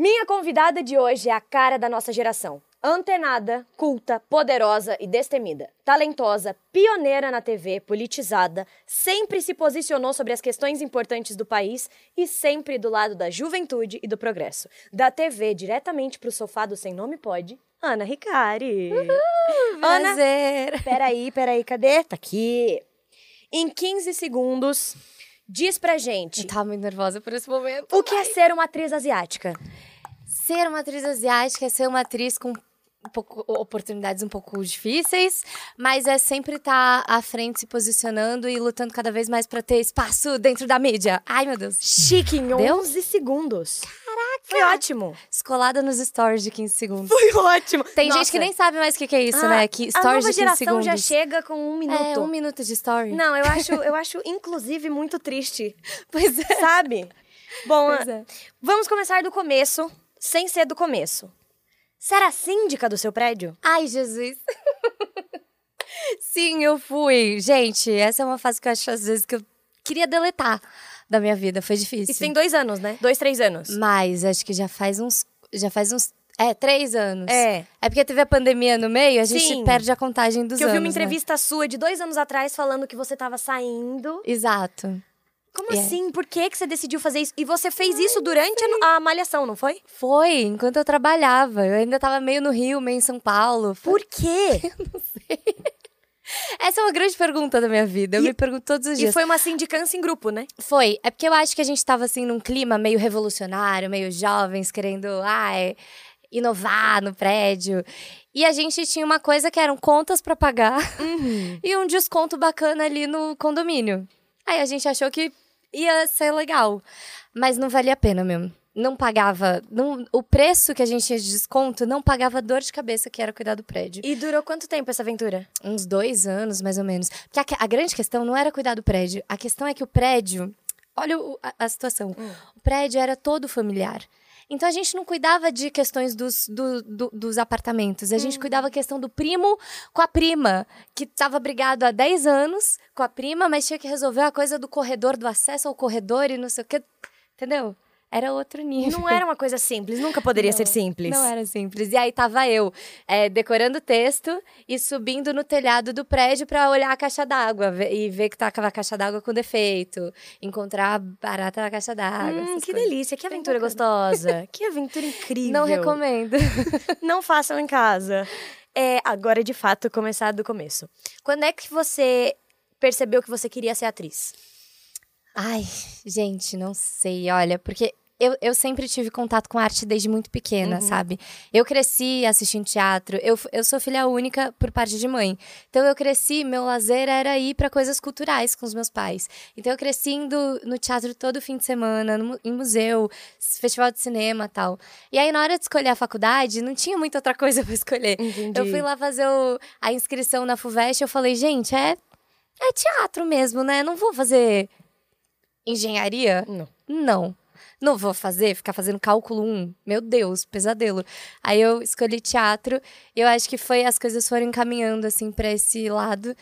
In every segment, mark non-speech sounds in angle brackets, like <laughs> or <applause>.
Minha convidada de hoje é a cara da nossa geração. Antenada, culta, poderosa e destemida. Talentosa, pioneira na TV, politizada, sempre se posicionou sobre as questões importantes do país e sempre do lado da juventude e do progresso. Da TV diretamente pro sofá do Sem Nome Pode, Ana Ricari. Ana, Prazer. peraí, peraí, cadê? Tá aqui. Em 15 segundos, diz pra gente Eu tava muito nervosa por esse momento. o que é ser uma atriz asiática. Ser uma atriz asiática é ser uma atriz com um pouco, oportunidades um pouco difíceis, mas é sempre estar à frente, se posicionando e lutando cada vez mais pra ter espaço dentro da mídia. Ai, meu Deus. Chique, em Deu? 11 segundos. Caraca! Foi ótimo. Escolada nos stories de 15 segundos. Foi ótimo. Tem Nossa. gente que nem sabe mais o que, que é isso, Ah, né? Que a stories nova de 15 geração segundos. já chega com um minuto. É, um minuto de story. Não, eu acho, <laughs> eu acho, inclusive, muito triste. Pois é. Sabe? Bom, é. vamos começar do começo, sem ser do começo. A síndica do seu prédio? Ai, Jesus. <laughs> Sim, eu fui. Gente, essa é uma fase que eu acho às vezes que eu queria deletar da minha vida. Foi difícil. Isso tem dois anos, né? Dois, três anos. Mas acho que já faz uns. Já faz uns. É, três anos. É. É porque teve a pandemia no meio, a gente Sim. perde a contagem dos Que eu vi anos. uma né? entrevista sua de dois anos atrás falando que você tava saindo. Exato. Como É. assim? Por que, que você decidiu fazer isso? E você fez isso durante a, a malhação, não foi? Foi, enquanto eu trabalhava. Eu ainda tava meio no Rio, meio em São Paulo. Por quê? <laughs> Essa é uma grande pergunta da minha vida. Eu E- me pergunto todos os E dias. foi uma sindicância em grupo, né? Foi. É porque eu acho que a gente tava assim num clima meio revolucionário, meio jovens, querendo ai, inovar no prédio. E a gente tinha uma coisa que eram contas pra pagar <laughs> e um desconto bacana ali no condomínio. Aí a gente achou que ia ser legal, mas não valia a pena mesmo. Não pagava, não, o preço que a gente tinha de desconto não pagava a dor de cabeça que era cuidar do prédio. E durou quanto tempo essa aventura? Uns dois anos, mais ou menos. Porque a, a grande questão não era cuidar do prédio. A questão é que o prédio. Olha o- a, a situação. O prédio era todo familiar. Então a gente não cuidava de questões dos, do- do- dos apartamentos. A gente cuidava da questão do primo com a prima, que estava brigado há 10 anos com a prima, mas tinha que resolver a coisa do corredor, do acesso ao corredor e não sei o quê. Entendeu? Era outro nível. Não era uma coisa simples, nunca poderia ser simples. Não era simples. E aí tava eu, é, decorando o texto e subindo no telhado do prédio pra olhar a caixa d'água e ver que tava a caixa d'água com defeito, encontrar a barata na caixa d'água. Hum, que coisas. delícia, que aventura gostosa. <laughs> que aventura incrível. Não recomendo. <laughs> Não façam em casa. É, agora, de fato, começar do começo. Quando é que você percebeu que você queria ser atriz? Ai, gente, não sei, olha, porque eu, eu sempre tive contato com arte desde muito pequena, sabe? Eu cresci assistindo teatro, eu, eu sou filha única por parte de mãe. Então eu cresci, meu lazer era ir para coisas culturais com os meus pais. Então eu cresci indo no teatro todo fim de semana, no em museu, festival de cinema tal. E aí na hora de escolher a faculdade, não tinha muita outra coisa <laughs> para escolher. Entendi. Eu fui lá fazer o- a inscrição na FUVEST, eu falei, gente, é, é teatro mesmo, né? Não vou fazer engenharia? Não. Não. Não vou fazer, ficar fazendo cálculo 1. Meu Deus, pesadelo. Aí eu escolhi teatro e eu acho que foi as coisas foram encaminhando assim para esse lado.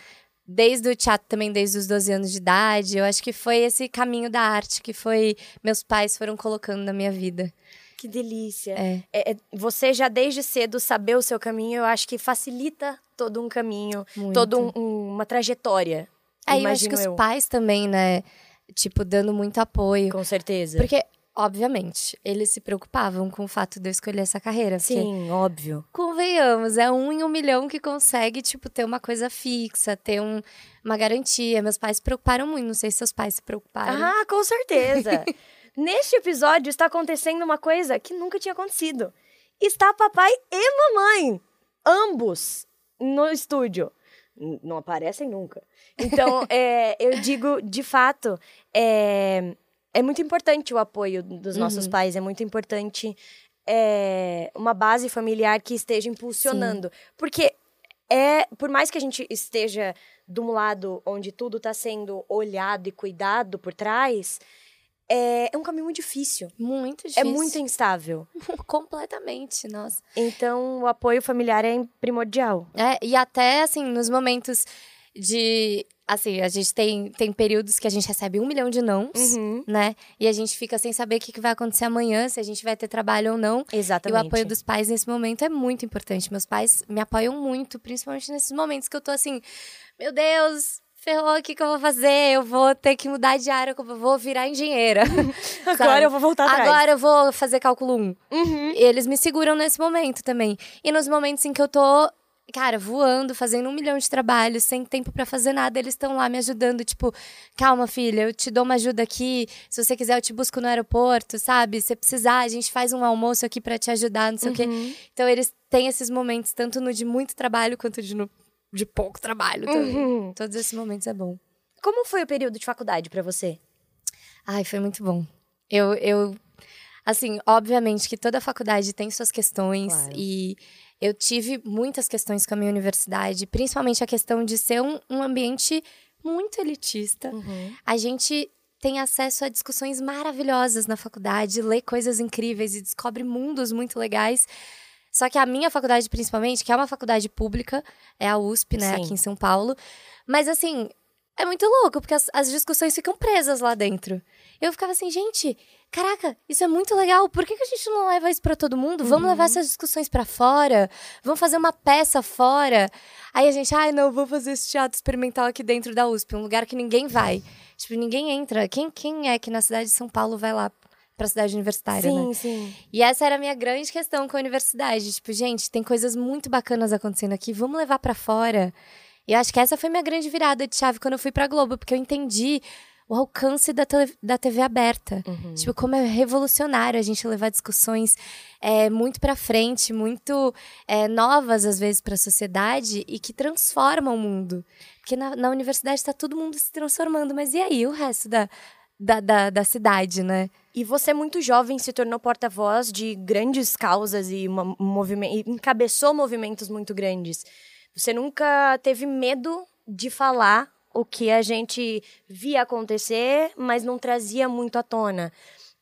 Desde o teatro também, desde os 12 anos de idade. Eu acho que foi esse caminho da arte que foi meus pais foram colocando na minha vida. Que delícia. É. É, é, você já desde cedo saber o seu caminho, eu acho que facilita todo um caminho, Muito. toda um- um- uma trajetória. Aí eu acho imagino que os pais também, né? Tipo, dando muito apoio. Com certeza. Porque, obviamente, eles se preocupavam com o fato de eu escolher essa carreira. Sim, óbvio. convenhamos, é um em um milhão que consegue, tipo, ter uma coisa fixa, ter um- uma garantia. Meus pais se preocuparam muito. Não sei se seus pais se preocuparam. Ah, com certeza. <laughs> Neste episódio está acontecendo uma coisa que nunca tinha acontecido. Está papai e mamãe, ambos, no estúdio. Não aparecem nunca. Então, <laughs> é, eu digo, de fato, é, é muito importante o apoio dos nossos pais, é muito importante é, uma base familiar que esteja impulsionando. Porque é, por mais que a gente esteja de um lado onde tudo está sendo olhado e cuidado por trás, é, é um caminho muito difícil. Muito É difícil. muito instável. <laughs> Completamente, nossa. Então, o apoio familiar é primordial. É, e até, assim, nos momentos de. Assim, a gente tem, tem períodos que a gente recebe um milhão de nãos, Uhum. né? E a gente fica sem saber o que, que vai acontecer amanhã, se a gente vai ter trabalho ou não. Exatamente. E o apoio dos pais nesse momento é muito importante. Meus pais me apoiam muito, principalmente nesses momentos que eu tô assim, meu Deus, ferrou, o que, que eu vou fazer? Eu vou ter que mudar de área, eu vou virar engenheira. <laughs> Agora eu vou voltar atrás. Agora eu vou fazer cálculo 1. Uhum. E eles me seguram nesse momento também. E nos momentos em que eu tô, cara, voando, fazendo um milhão de trabalhos, sem tempo pra fazer nada, eles estão lá me ajudando, tipo, calma, filha, eu te dou uma ajuda aqui. Se você quiser, eu te busco no aeroporto, sabe? Se precisar, a gente faz um almoço aqui pra te ajudar, não sei o quê. Então eles têm esses momentos, tanto no de muito trabalho quanto de, no, de pouco trabalho também. Uhum. Todos esses momentos é bom. Como foi o período de faculdade pra você? Ai, foi muito bom. Eu, eu assim, obviamente que toda faculdade tem suas questões Claro. e eu tive muitas questões com a minha universidade, principalmente a questão de ser um, um ambiente muito elitista. A gente tem acesso a discussões maravilhosas na faculdade, lê coisas incríveis e descobre mundos muito legais. Só que a minha faculdade, principalmente, que é uma faculdade pública, é a USP, né, Sim. aqui em São Paulo. Mas assim, é muito louco, porque as, as discussões ficam presas lá dentro. Eu ficava assim, gente, caraca, isso é muito legal. Por que, que a gente não leva isso pra todo mundo? Vamos levar essas discussões pra fora? Vamos fazer uma peça fora? Aí a gente, ai, não, vou fazer esse teatro experimental aqui dentro da USP, um lugar que ninguém vai. Tipo, ninguém entra. Quem, quem é que na cidade de São Paulo vai lá pra cidade universitária, né? Sim, sim. E essa era a minha grande questão com a universidade. Tipo, gente, tem coisas muito bacanas acontecendo aqui, vamos levar pra fora. E eu acho que essa foi minha grande virada de chave quando eu fui pra Globo, porque eu entendi o alcance da, tele- da TV aberta. Tipo, como é revolucionário a gente levar discussões é, muito pra frente, muito é, novas, às vezes, pra sociedade e que transformam o mundo. Porque na, na universidade tá todo mundo se transformando, mas e aí o resto da, da, da, da cidade, né? E você, muito jovem, se tornou porta-voz de grandes causas e, uma, encabeçou movimentos muito grandes. Você nunca teve medo de falar o que a gente via acontecer, mas não trazia muito à tona.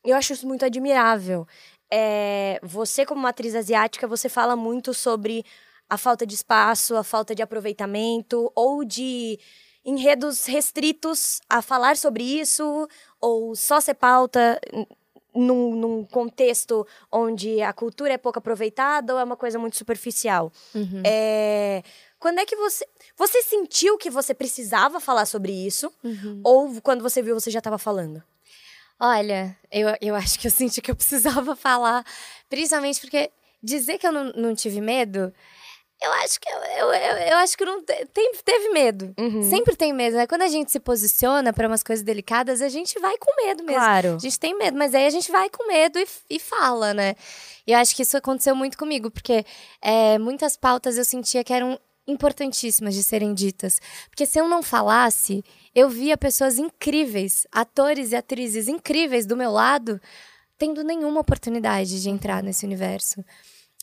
Eu acho isso muito admirável. É, você, como uma atriz asiática, você fala muito sobre a falta de espaço, a falta de aproveitamento ou de enredos restritos a falar sobre isso ou só ser pauta num, num contexto onde a cultura é pouco aproveitada ou é uma coisa muito superficial. É, quando é que você. Você sentiu que você precisava falar sobre isso? Ou quando você viu, você já estava falando? Olha, eu, eu acho que eu <laughs> senti que eu precisava falar, principalmente porque dizer que eu não, não tive medo, eu acho que eu, eu, eu, eu acho que não te- tem, teve medo. Sempre tem medo, né? Quando a gente se posiciona para umas coisas delicadas, a gente vai com medo mesmo. Claro. A gente tem medo, mas aí a gente vai com medo e, e fala, né? E eu acho que isso aconteceu muito comigo, porque é, muitas pautas eu sentia que eram importantíssimas de serem ditas. Porque se eu não falasse, eu via pessoas incríveis, atores e atrizes incríveis do meu lado, tendo nenhuma oportunidade de entrar nesse universo.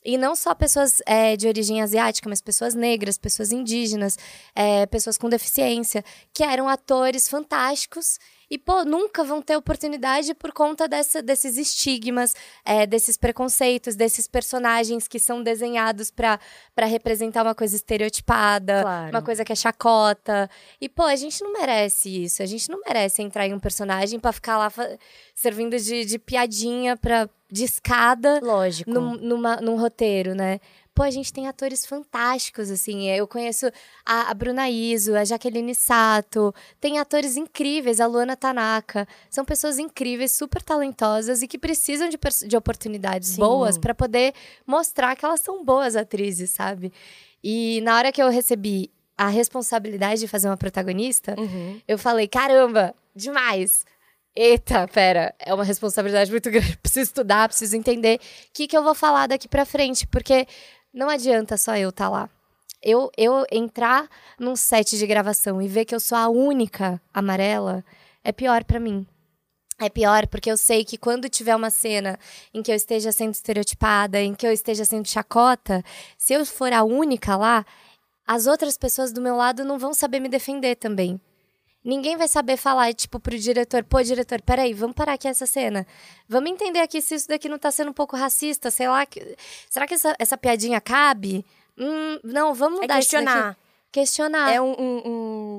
E não só pessoas é, de origem asiática, mas pessoas negras, pessoas indígenas, é, pessoas com deficiência, que eram atores fantásticos e, pô, nunca vão ter oportunidade por conta dessa, desses estigmas, é, desses preconceitos, desses personagens que são desenhados para representar uma coisa estereotipada, Claro. uma coisa que é chacota. E, pô, a gente não merece isso. A gente não merece entrar em um personagem pra ficar lá servindo de, de piadinha pra, de escada Lógico. num, numa- num roteiro, né? Pô, a gente tem atores fantásticos, assim. Eu conheço a, a Bruna Iso, a Jaqueline Sato. Tem atores incríveis, a Luana Tanaka. São pessoas incríveis, super talentosas e que precisam de, de oportunidades Sim. boas pra poder mostrar que elas são boas atrizes, sabe? E na hora que eu recebi a responsabilidade de fazer uma protagonista, Uhum. eu falei, caramba, demais. Eita, pera, é uma responsabilidade muito <laughs> grande. Preciso estudar, preciso entender o que, que eu vou falar daqui pra frente, porque não adianta só eu estar lá. Eu, eu entrar num set de gravação e ver que eu sou a única amarela é pior pra mim. É pior porque eu sei que quando tiver uma cena em que eu esteja sendo estereotipada, em que eu esteja sendo chacota, se eu for a única lá, as outras pessoas do meu lado não vão saber me defender também. Ninguém vai saber falar, tipo, pro diretor, pô, diretor, peraí, vamos parar aqui essa cena. Vamos entender aqui se isso daqui não tá sendo um pouco racista, sei lá. que- Será que essa, essa piadinha cabe? Hum, não, vamos É daqui. questionar. Questionar. É um, um-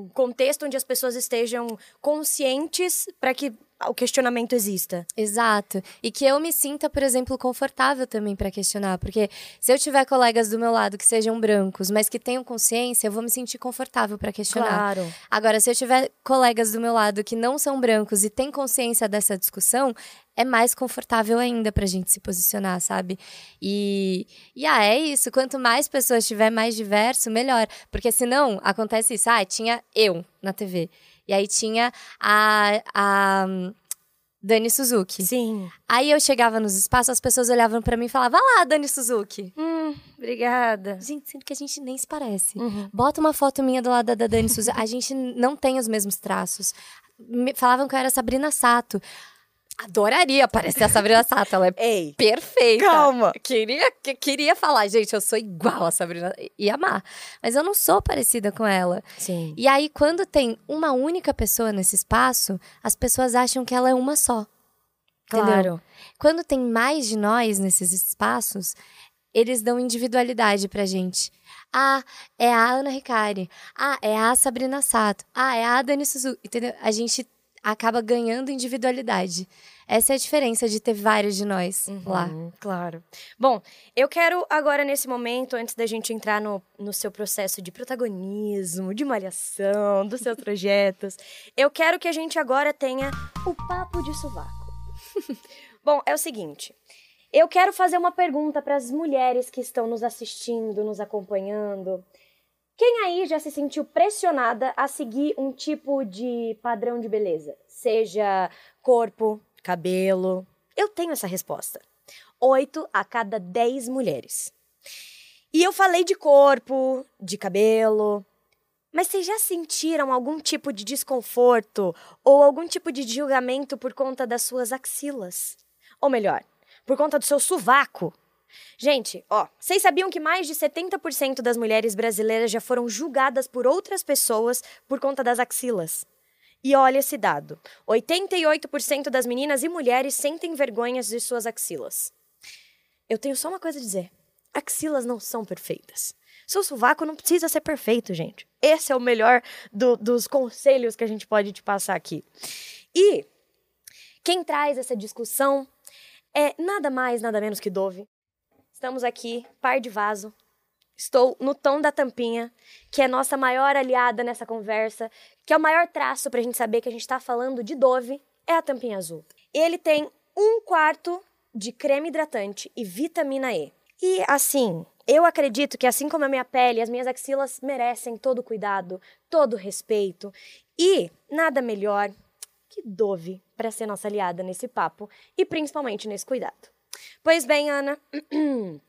um contexto onde as pessoas estejam conscientes para que o questionamento exista. Exato. E que eu me sinta, por exemplo, confortável também para questionar. Porque se eu tiver colegas do meu lado que sejam brancos, mas que tenham consciência, eu vou me sentir confortável para questionar. Claro. Agora, se eu tiver colegas do meu lado que não são brancos e têm consciência dessa discussão, é mais confortável ainda pra gente se posicionar, sabe? E, e ah, é isso. Quanto mais pessoas tiver mais diverso, melhor. Porque senão acontece isso. Ah, tinha eu na TV. E aí tinha a, a Dani Suzuki. Sim. Aí eu chegava nos espaços, as pessoas olhavam pra mim e falavam: Vai lá, Dani Suzuki. Hum, obrigada. Gente, sendo que a gente nem se parece. Uhum. Bota uma foto minha do lado da Dani Suzuki. A gente <laughs> não tem os mesmos traços. Me- falavam que eu era Sabrina Sato. Adoraria parecer a Sabrina Sato. Ela é Ei, perfeita. Calma. Queria, que- queria falar, gente, eu sou igual a Sabrina. E amar. Mas eu não sou parecida com ela. sim. E aí, quando tem uma única pessoa nesse espaço, as pessoas acham que ela é uma só. Entendeu? Claro. Quando tem mais de nós nesses espaços, eles dão individualidade pra gente. Ah, é a Ana Ricari. Ah, é a Sabrina Sato. Ah, é a Dani Suzuki. Entendeu? A gente acaba ganhando individualidade. Essa é a diferença de ter vários de nós lá. Uhum, claro. Bom, eu quero agora, nesse momento, antes da gente entrar no, no seu processo de protagonismo, de malhação, dos seus <laughs> projetos, eu quero que a gente agora tenha o papo de sovaco. <laughs> Bom, é o seguinte. Eu quero fazer uma pergunta para as mulheres que estão nos assistindo, nos acompanhando. Quem aí já se sentiu pressionada a seguir um tipo de padrão de beleza? Seja corpo, cabelo. Eu tenho essa resposta. Oito a cada dez mulheres. E eu falei de corpo, de cabelo. Mas vocês já sentiram algum tipo de desconforto ou algum tipo de julgamento por conta das suas axilas? Ou melhor, por conta do seu sovaco? Gente, ó, vocês sabiam que mais de 70% das mulheres brasileiras já foram julgadas por outras pessoas por conta das axilas? E olha esse dado: 88% das meninas e mulheres sentem vergonhas de suas axilas. Eu tenho só uma coisa a dizer: axilas não são perfeitas. Seu sovaco não precisa ser perfeito, gente. Esse é o melhor do- dos conselhos que a gente pode te passar aqui. E quem traz essa discussão é nada mais, nada menos que Dove. Estamos aqui, par de vaso. Estou no tom da tampinha, que é nossa maior aliada nessa conversa, que é o maior traço pra gente saber que a gente tá falando de Dove, é a tampinha azul. Ele tem um quarto de creme hidratante e vitamina E. E assim, eu acredito que assim como a minha pele, as minhas axilas merecem todo o cuidado, todo o respeito. E nada melhor que Dove para ser nossa aliada nesse papo e principalmente nesse cuidado. Pois bem, Ana, <clears throat>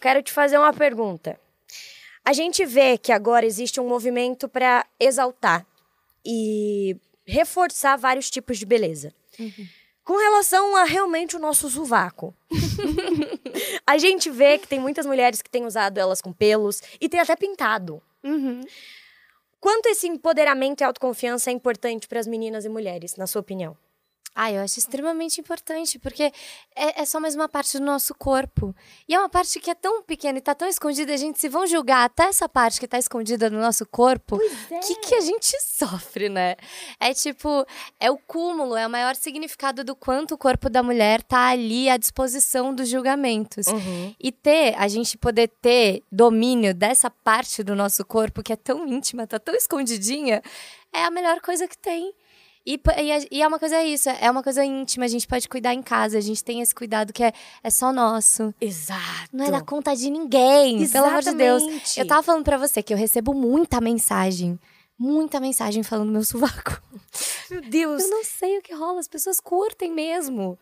quero te fazer uma pergunta. A gente vê que agora existe um movimento para exaltar e reforçar vários tipos de beleza. Com relação a realmente o nosso sovaco. <laughs> a gente vê que tem muitas mulheres que têm usado elas com pelos e tem até pintado. Quanto esse empoderamento e autoconfiança é importante para as meninas e mulheres, na sua opinião? Ah, eu acho extremamente importante, porque é, é, só mais uma parte do nosso corpo. E é uma parte que é tão pequena e tá tão escondida, a gente se vão julgar até essa parte que tá escondida no nosso corpo. O é. que, que a gente <laughs> sofre, né? É tipo, é o cúmulo, é o maior significado do quanto o corpo da mulher tá ali à disposição dos julgamentos. Uhum. E ter, a gente poder ter domínio dessa parte do nosso corpo que é tão íntima, tá tão escondidinha, é a melhor coisa que tem. E, e, é uma coisa isso, é uma coisa íntima, a gente pode cuidar em casa, a gente tem esse cuidado que é, é só nosso. Exato. Não é da conta de ninguém, Exatamente. pelo amor de Deus. Eu tava falando pra você que eu recebo muita mensagem, muita mensagem falando meu sovaco. Meu Deus. Eu não sei o que rola, as pessoas curtem mesmo.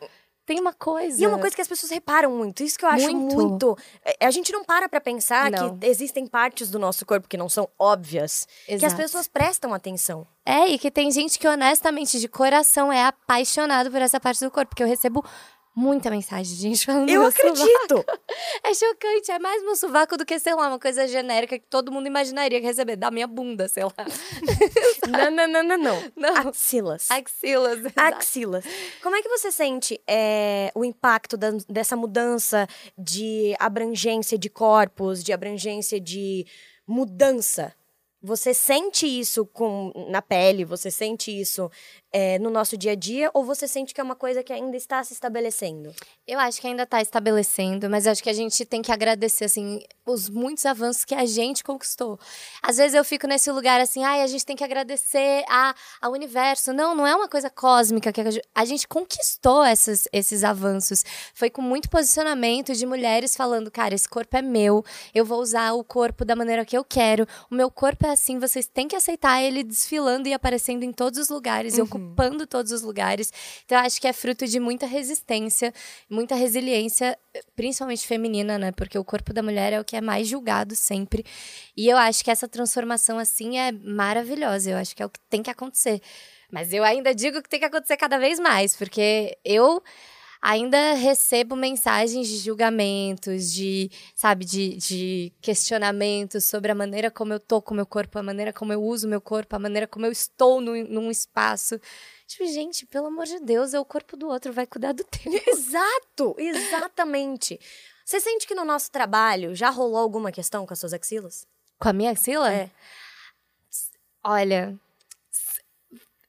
Tem uma coisa. E é uma coisa que as pessoas reparam muito. Isso que eu acho Muito. muito. É, A gente não para pra pensar Não. que existem partes do nosso corpo que não são óbvias. Que as Exato. pessoas prestam atenção. É, e que tem gente que honestamente, de coração, é apaixonado por essa parte do corpo. Porque eu recebo muita mensagem de gente falando Eu sovaco. acredito. É chocante, é mais meu sovaco do que, sei lá, uma coisa genérica que todo mundo imaginaria que receber, da minha bunda, sei lá. <laughs> não, não, não, não, não. <laughs> Não. Axilas. Axilas. exato. Axilas. Como é que você sente é, o impacto da- dessa mudança de abrangência de corpos, de abrangência de mudança? Você sente isso com, na pele? Você sente isso é, no nosso dia a dia? Ou você sente que é uma coisa que ainda está se estabelecendo? Eu acho que ainda tá estabelecendo, mas acho que a gente tem que agradecer, assim, os muitos avanços que a gente conquistou. Às vezes eu fico nesse lugar assim, ai, a gente tem que agradecer a, ao universo. Não, não é uma coisa cósmica que a gente, a gente conquistou essas, esses avanços. Foi com muito posicionamento de mulheres falando, cara, esse corpo é meu, eu vou usar o corpo da maneira que eu quero, o meu corpo é assim, vocês têm que aceitar ele desfilando e aparecendo em todos os lugares e ocupando todos os lugares. Então, eu acho que é fruto de muita resistência, muita resiliência, principalmente feminina, né? Porque o corpo da mulher é o que é mais julgado sempre. E eu acho que essa transformação, assim, é maravilhosa. Eu acho que é o que tem que acontecer. Mas eu ainda digo que tem que acontecer cada vez mais, porque eu ainda recebo mensagens de julgamentos, de, sabe, de, de questionamentos sobre a maneira como eu tô com o meu corpo, a maneira como eu uso o meu corpo, a maneira como eu estou num, num espaço. Tipo, gente, pelo amor de Deus, é o corpo do outro, vai cuidar do teu. <laughs> Exato! Exatamente. Você sente que no nosso trabalho já rolou alguma questão com as suas axilas? Com a minha axila? É. Olha.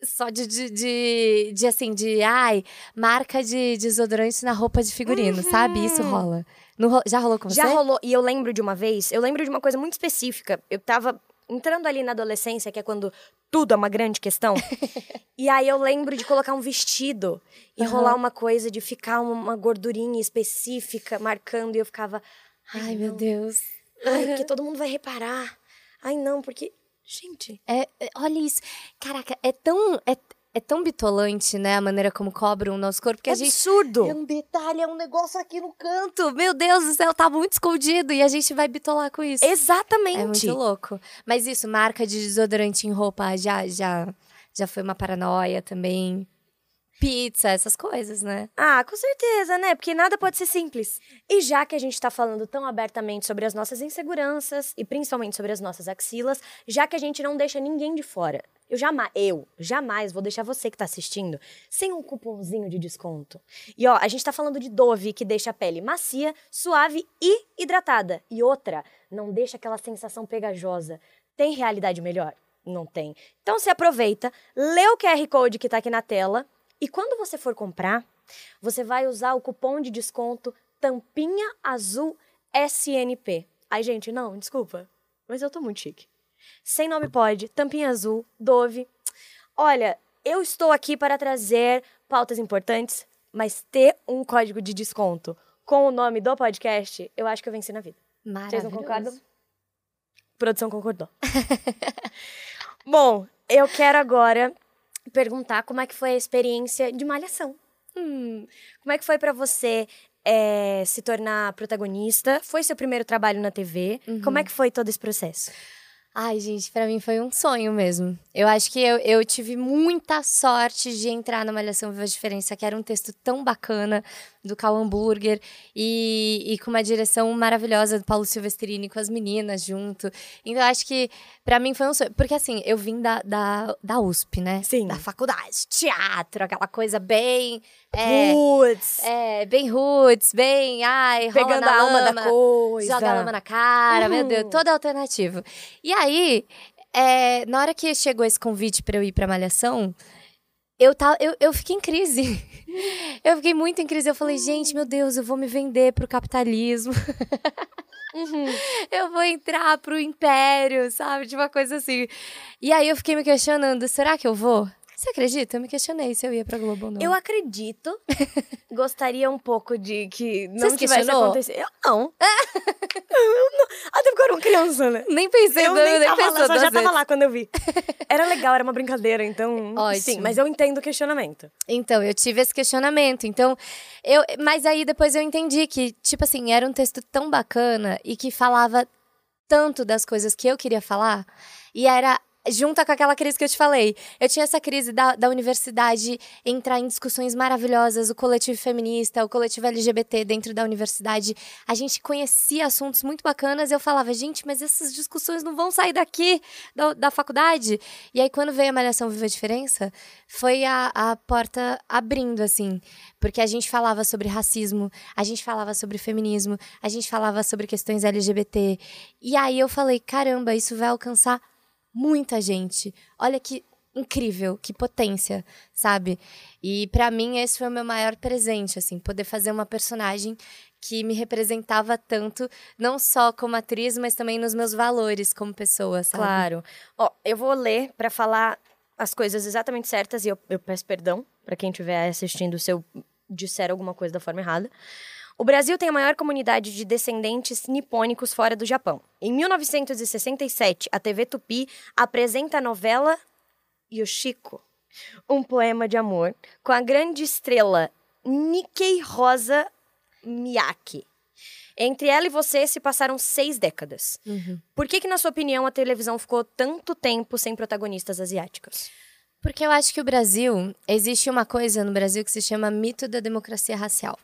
Só de, de, de, de, assim, de, ai, marca de desodorante na roupa de figurino, sabe? Isso rola. Não ro- já rolou com você? Já rolou. E eu lembro de uma vez, eu lembro de uma coisa muito específica. Eu tava entrando ali na adolescência, que é quando tudo é uma grande questão. <laughs> e aí eu lembro de colocar um vestido e Aham. rolar uma coisa de ficar uma gordurinha específica marcando. E eu ficava. Ai, meu não. Deus. Ai, porque todo mundo vai reparar. Ai, não, porque. Gente. É, é, olha isso. Caraca, é tão, é, é tão bitolante, né? A maneira como cobram o nosso corpo. Que É a gente absurdo. É um detalhe, é um negócio aqui no canto. Meu Deus do céu, tá muito escondido. E a gente vai bitolar com isso. Exatamente. É muito louco. Mas isso, marca de desodorante em roupa, já, já, já foi uma paranoia também. Pizza, essas coisas, né? Ah, com certeza, né? Porque nada pode ser simples. E já que a gente tá falando tão abertamente sobre as nossas inseguranças e principalmente sobre as nossas axilas, já que a gente não deixa ninguém de fora, eu jamais, eu jamais vou deixar você que tá assistindo sem um cupomzinho de desconto. E ó, a gente tá falando de Dove que deixa a pele macia, suave e hidratada. E outra, não deixa aquela sensação pegajosa. Tem realidade melhor? Não tem. Então se aproveita, lê o QR Code que tá aqui na tela e quando você for comprar, você vai usar o cupom de desconto Tampinha Azul SNP. Ai, gente, não, desculpa, mas eu tô muito chique. Sem nome pode, Tampinha Azul, Dove. Olha, eu estou aqui para trazer pautas importantes, mas ter um código de desconto com o nome do podcast, eu acho que eu venci na vida. Vocês não concordam? Produção concordou. <laughs> Bom, eu quero agora perguntar como é que foi a experiência de Malhação. Hum, como é que foi pra você é, se tornar protagonista? Foi seu primeiro trabalho na TV? Como é que foi todo esse processo? Ai, gente, pra mim foi um sonho mesmo. Eu acho que eu, eu tive muita sorte de entrar na Malhação Viva a Diferença, que era um texto tão bacana, do Cal Hamburger e, e com uma direção maravilhosa do Paulo Silvestrini com as meninas junto. Então, acho que para mim foi um sonho. Porque assim, eu vim da, da, da USP, né? Sim. Da faculdade, teatro, aquela coisa bem. É, Putz. é, bem roots, bem. Ai, Pegando a alma lama, da coisa. Joga a lama na cara, meu Uhum. Deus, todo alternativo. E aí, é, na hora que chegou esse convite pra eu ir pra Malhação, eu, ta, eu, eu fiquei em crise. <laughs> Eu fiquei muito em crise. Eu falei, gente, meu Deus, eu vou me vender pro capitalismo. Uhum. <laughs> Eu vou entrar pro império, sabe? De uma coisa assim. E aí eu fiquei me questionando, será que eu vou? Você acredita? Eu me questionei se eu ia pra Globo ou não. Eu acredito. <laughs> Gostaria um pouco de que não se tivesse questionou? acontecido. Eu não. <laughs> eu não. Até porque eu era uma criança, né? nem pensei, Eu não, nem, nem tava pensou lá, só já tava vezes. lá quando eu vi. <laughs> Era legal, era uma brincadeira, então. Ótimo. Sim, mas eu entendo o questionamento. Então, eu tive esse questionamento. Então, eu, mas aí depois eu entendi que, tipo assim, era um texto tão bacana e que falava tanto das coisas que eu queria falar. E era junta com aquela crise que eu te falei. Eu tinha essa crise da, da universidade entrar em discussões maravilhosas, o coletivo feminista, o coletivo LGBT dentro da universidade. A gente conhecia assuntos muito bacanas e eu falava, gente, mas essas discussões não vão sair daqui, da, da faculdade. E aí, quando veio a Malhação Viva a Diferença, foi a, a porta abrindo, assim. Porque a gente falava sobre racismo, a gente falava sobre feminismo, a gente falava sobre questões LGBT. E aí eu falei, caramba, isso vai alcançar muita gente. Olha que incrível, que potência, sabe? E pra mim esse foi o meu maior presente, assim, poder fazer uma personagem que me representava tanto, não só como atriz, mas também nos meus valores como pessoa, sabe? Claro. Ó, eu vou ler pra falar as coisas exatamente certas e eu, eu peço perdão pra quem estiver assistindo se eu disser alguma coisa da forma errada. O Brasil tem a maior comunidade de descendentes nipônicos fora do Japão. Em 1967, a TV Tupi apresenta a novela Yoshiko, um poema de amor, com a grande estrela Nikkei Rosa Miyake. Entre ela e você se passaram seis décadas. Por que, que, na sua opinião, a televisão ficou tanto tempo sem protagonistas asiáticos? Porque eu acho que o Brasil, existe uma coisa no Brasil que se chama mito da democracia racial.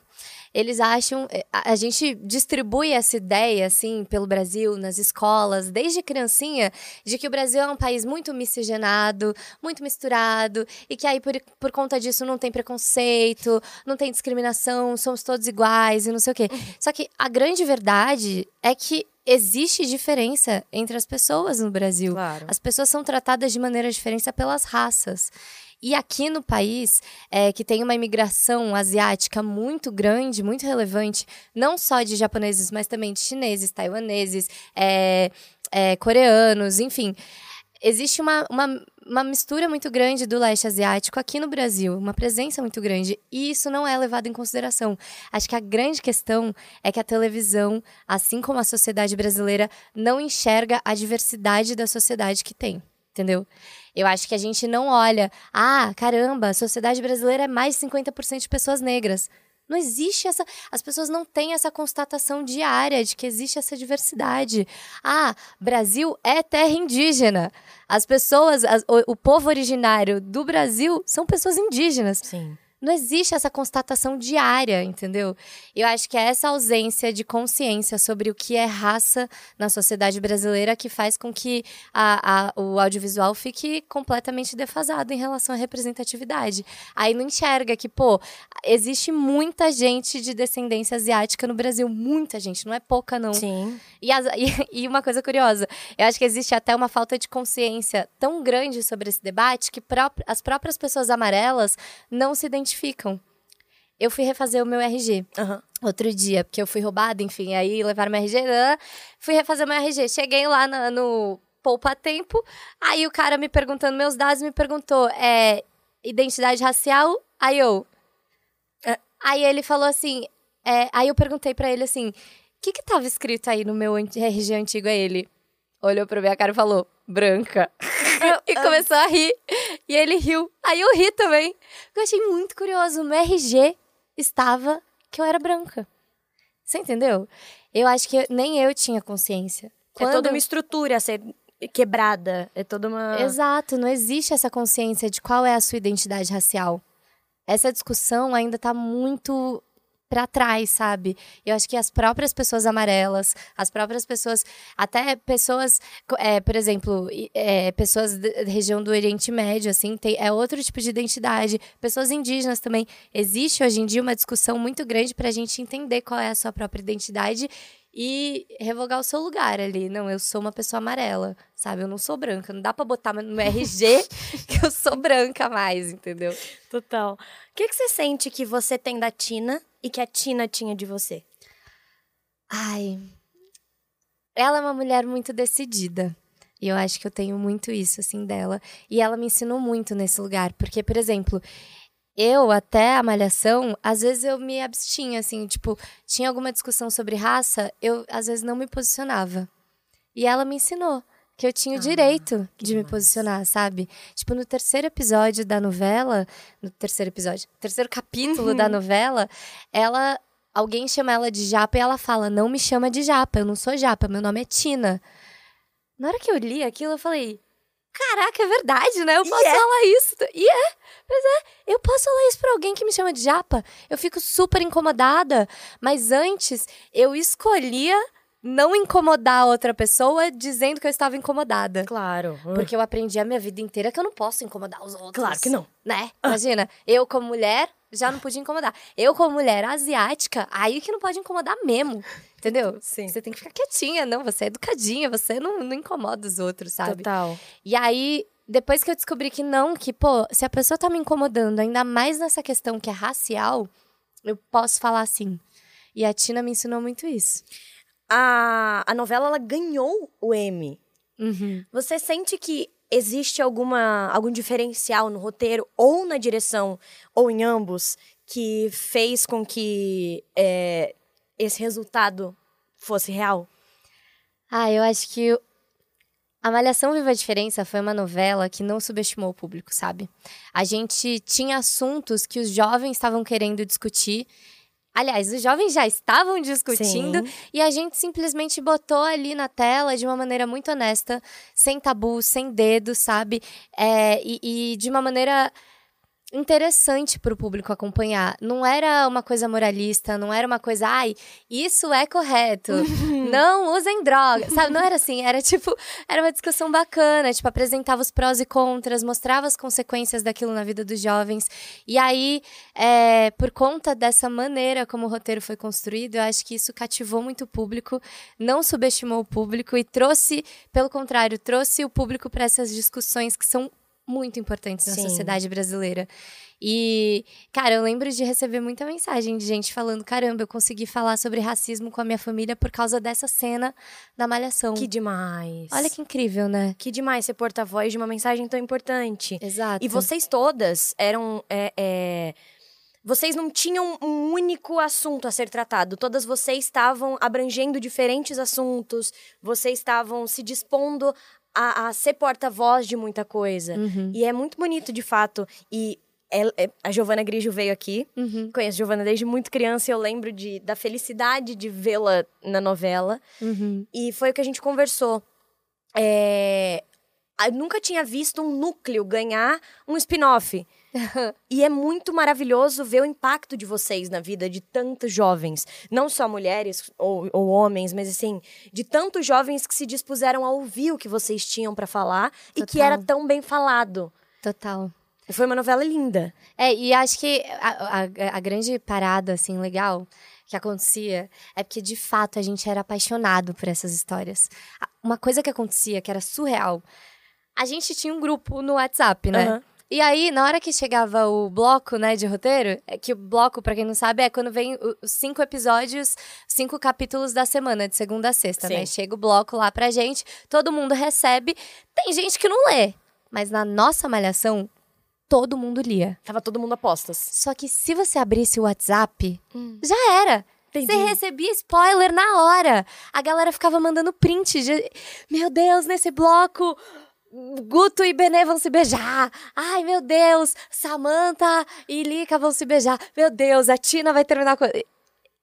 Eles acham, eh, a a gente distribui essa ideia, assim, pelo Brasil, nas escolas, desde criancinha, de que o Brasil é um país muito miscigenado, muito misturado, e que aí, por, por conta disso, não tem preconceito, não tem discriminação, somos todos iguais e não sei o quê. Só que a grande verdade é que existe diferença entre as pessoas no Brasil. Claro. As pessoas são tratadas de maneira diferente pelas raças. E aqui no país, é, que tem uma imigração asiática muito grande, muito relevante, não só de japoneses, mas também de chineses, taiwaneses, é, é, coreanos, enfim. Existe uma, uma, uma mistura muito grande do leste asiático aqui no Brasil, uma presença muito grande, e isso não é levado em consideração. Acho que a grande questão é que a televisão, assim como a sociedade brasileira, não enxerga a diversidade da sociedade que tem entendeu? Eu acho que a gente não olha, ah, caramba, a sociedade brasileira é mais de 50% de pessoas negras. Não existe essa. As pessoas não têm essa constatação diária de que existe essa diversidade. Ah, Brasil é terra indígena. As pessoas, as- o, o povo originário do Brasil são pessoas indígenas. Sim. Não existe essa constatação diária, entendeu? Eu acho que é essa ausência de consciência sobre o que é raça na sociedade brasileira que faz com que a- a- o audiovisual fique completamente defasado em relação à representatividade. Aí não enxerga que, pô, existe muita gente de descendência asiática no Brasil. Muita gente, não é pouca, não. Sim. E, as- <laughs> e- e uma coisa curiosa, eu acho que existe até uma falta de consciência tão grande sobre esse debate que pró- as próprias pessoas amarelas não se identificam. Eu fui refazer o meu RG Aham. outro dia, porque eu fui roubada, enfim, aí levaram meu RG, né? fui refazer meu RG. Cheguei lá na- no Poupa Tempo, aí o cara me perguntando meus dados, me perguntou, é, identidade racial? Aí eu... É. Aí ele falou assim, é, aí eu perguntei pra ele assim, o que que tava escrito aí no meu RG antigo? Aí ele olhou pra minha cara e falou, branca. <laughs> <laughs> e começou a rir. E ele riu. Aí eu ri também. Eu achei muito curioso. No RG estava que eu era branca. Você entendeu? Eu acho que eu- nem eu tinha consciência. É Quando- toda uma estrutura a ser quebrada. É toda uma. Exato, não existe essa consciência de qual é a sua identidade racial. Essa discussão ainda tá muito para trás, sabe? Eu acho que as próprias pessoas amarelas, as próprias pessoas, até pessoas, é, por exemplo, é, pessoas da região do Oriente Médio, assim, tem, é outro tipo de identidade. Pessoas indígenas também. Existe hoje em dia uma discussão muito grande para a gente entender qual é a sua própria identidade e revogar o seu lugar ali. Não, eu sou uma pessoa amarela, sabe? Eu não sou branca. Não dá pra botar no RG <laughs> que eu sou branca mais, entendeu? Total. O que, que você sente que você tem da Tina e que a Tina tinha de você? Ai. Ela é uma mulher muito decidida. E eu acho que eu tenho muito isso, assim, dela. E ela me ensinou muito nesse lugar. Porque, por exemplo, eu, até a malhação, às vezes eu me abstinha, assim, tipo, tinha alguma discussão sobre raça, eu às vezes não me posicionava. E ela me ensinou que eu tinha o ah, direito de me posicionar, sabe? Tipo, no terceiro episódio da novela, no terceiro episódio, terceiro capítulo da <laughs> novela, ela alguém chama ela de japa e ela fala: "Não me chama de japa, eu não sou japa, meu nome é Tina". Na hora que eu li aquilo, eu falei: Caraca, é verdade, né? Eu posso yeah. É. falar isso. E é, mas é, eu posso falar isso pra alguém que me chama de japa. Eu fico super incomodada. Mas antes, eu escolhia não incomodar a outra pessoa dizendo que eu estava incomodada. Claro. Porque eu aprendi a minha vida inteira que eu não posso incomodar os outros. Claro que não. Né? Imagina, eu como mulher já não podia incomodar. Eu como mulher asiática, aí que não pode incomodar mesmo. Entendeu? Sim. Você tem que ficar quietinha, não. Você é educadinha, você não, não incomoda os outros, sabe? Total. E aí, depois que eu descobri que não, que, pô, se a pessoa tá me incomodando, ainda mais nessa questão que é racial, eu posso falar assim. E a Tina me ensinou muito isso. A, a novela, ela ganhou o M. Uhum. Você sente que existe alguma, algum diferencial no roteiro ou na direção, ou em ambos, que fez com que é, esse resultado fosse real? Ah, eu acho que a Malhação Viva a Diferença foi uma novela que não subestimou o público, sabe? A gente tinha assuntos que os jovens estavam querendo discutir. Aliás, os jovens já estavam discutindo Sim. e a gente simplesmente botou ali na tela de uma maneira muito honesta, sem tabu, sem dedo, sabe? É, e, e de uma maneira interessante para o público acompanhar. Não era uma coisa moralista, não era uma coisa, ai, isso é correto, <laughs> não usem drogas, sabe? Não era assim, era tipo, era uma discussão bacana, tipo, apresentava os prós e contras, mostrava as consequências daquilo na vida dos jovens. E aí, é, por conta dessa maneira como o roteiro foi construído, eu acho que isso cativou muito o público, não subestimou o público e trouxe, pelo contrário, trouxe o público para essas discussões que são muito importantes na Sim. sociedade brasileira. E, cara, eu lembro de receber muita mensagem de gente falando: caramba, eu consegui falar sobre racismo com a minha família por causa dessa cena da Malhação. Que demais. Olha que incrível, né? Que demais ser porta-voz de uma mensagem tão importante. Exato. E vocês todas eram. É, é... Vocês não tinham um único assunto a ser tratado. Todas vocês estavam abrangendo diferentes assuntos. Vocês estavam se dispondo a, a ser porta-voz de muita coisa. Uhum. E é muito bonito, de fato. E é, é, a Giovana Grigio veio aqui. Uhum. Conheço a Giovana desde muito criança e eu lembro de, da felicidade de vê-la na novela. Uhum. E foi o que a gente conversou. É, eu nunca tinha visto um núcleo ganhar um spin-off. E é muito maravilhoso ver o impacto de vocês na vida de tantos jovens. Não só mulheres ou, ou homens, mas assim, de tantos jovens que se dispuseram a ouvir o que vocês tinham para falar Total. e que era tão bem falado. Total. Foi uma novela linda. É, e acho que a, a, a grande parada, assim, legal que acontecia é porque, de fato, a gente era apaixonado por essas histórias. Uma coisa que acontecia, que era surreal, a gente tinha um grupo no WhatsApp, né? Uhum. E aí, na hora que chegava o bloco, né, de roteiro, é que o bloco, para quem não sabe, é quando vem os cinco episódios, cinco capítulos da semana, de segunda a sexta, né? Sim. né? Chega o bloco lá pra gente, todo mundo recebe. Tem gente que não lê, mas na nossa malhação, todo mundo lia. Tava todo mundo apostas. Só que se você abrisse o WhatsApp, hum. já era. Entendi. Você recebia spoiler na hora. A galera ficava mandando print de. Meu Deus, nesse bloco Guto e Benê vão se beijar. Ai, meu Deus, Samantha e Lika vão se beijar. Meu Deus, a Tina vai terminar com.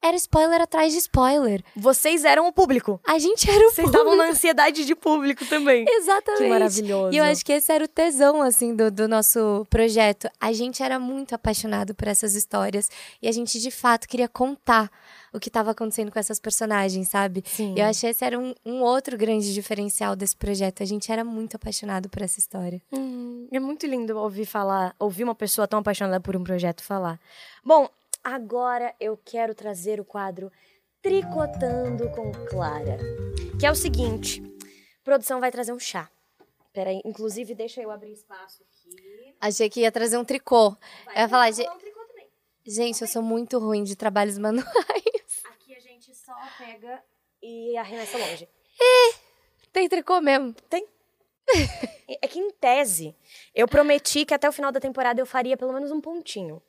Era spoiler atrás de spoiler. Vocês eram o público. A gente era o Vocês público. estavam na ansiedade de público também. <laughs> Exatamente. Que maravilhoso. E eu acho que esse era o tesão, assim, do, do nosso projeto. A gente era muito apaixonado por essas histórias. E a gente, de fato, queria contar o que estava acontecendo com essas personagens, sabe? Sim. Eu acho que esse era um, um outro grande diferencial desse projeto. A gente era muito apaixonado por essa história. Hum, é muito lindo ouvir falar, ouvir uma pessoa tão apaixonada por um projeto falar. Bom, agora eu quero trazer o quadro Tricotando com Clara. Que é o seguinte: a produção vai trazer um chá. Peraí, inclusive, deixa eu abrir espaço aqui. Achei que ia trazer um tricô. eu ia falar, "Ge- um tricô também. gente, eu sou muito ruim de trabalhos <laughs> manuais. Aqui a gente só pega e arremessa longe. Tem tricô mesmo. Tem. <laughs> É que, em tese, eu prometi que até o final da temporada eu faria pelo menos um pontinho.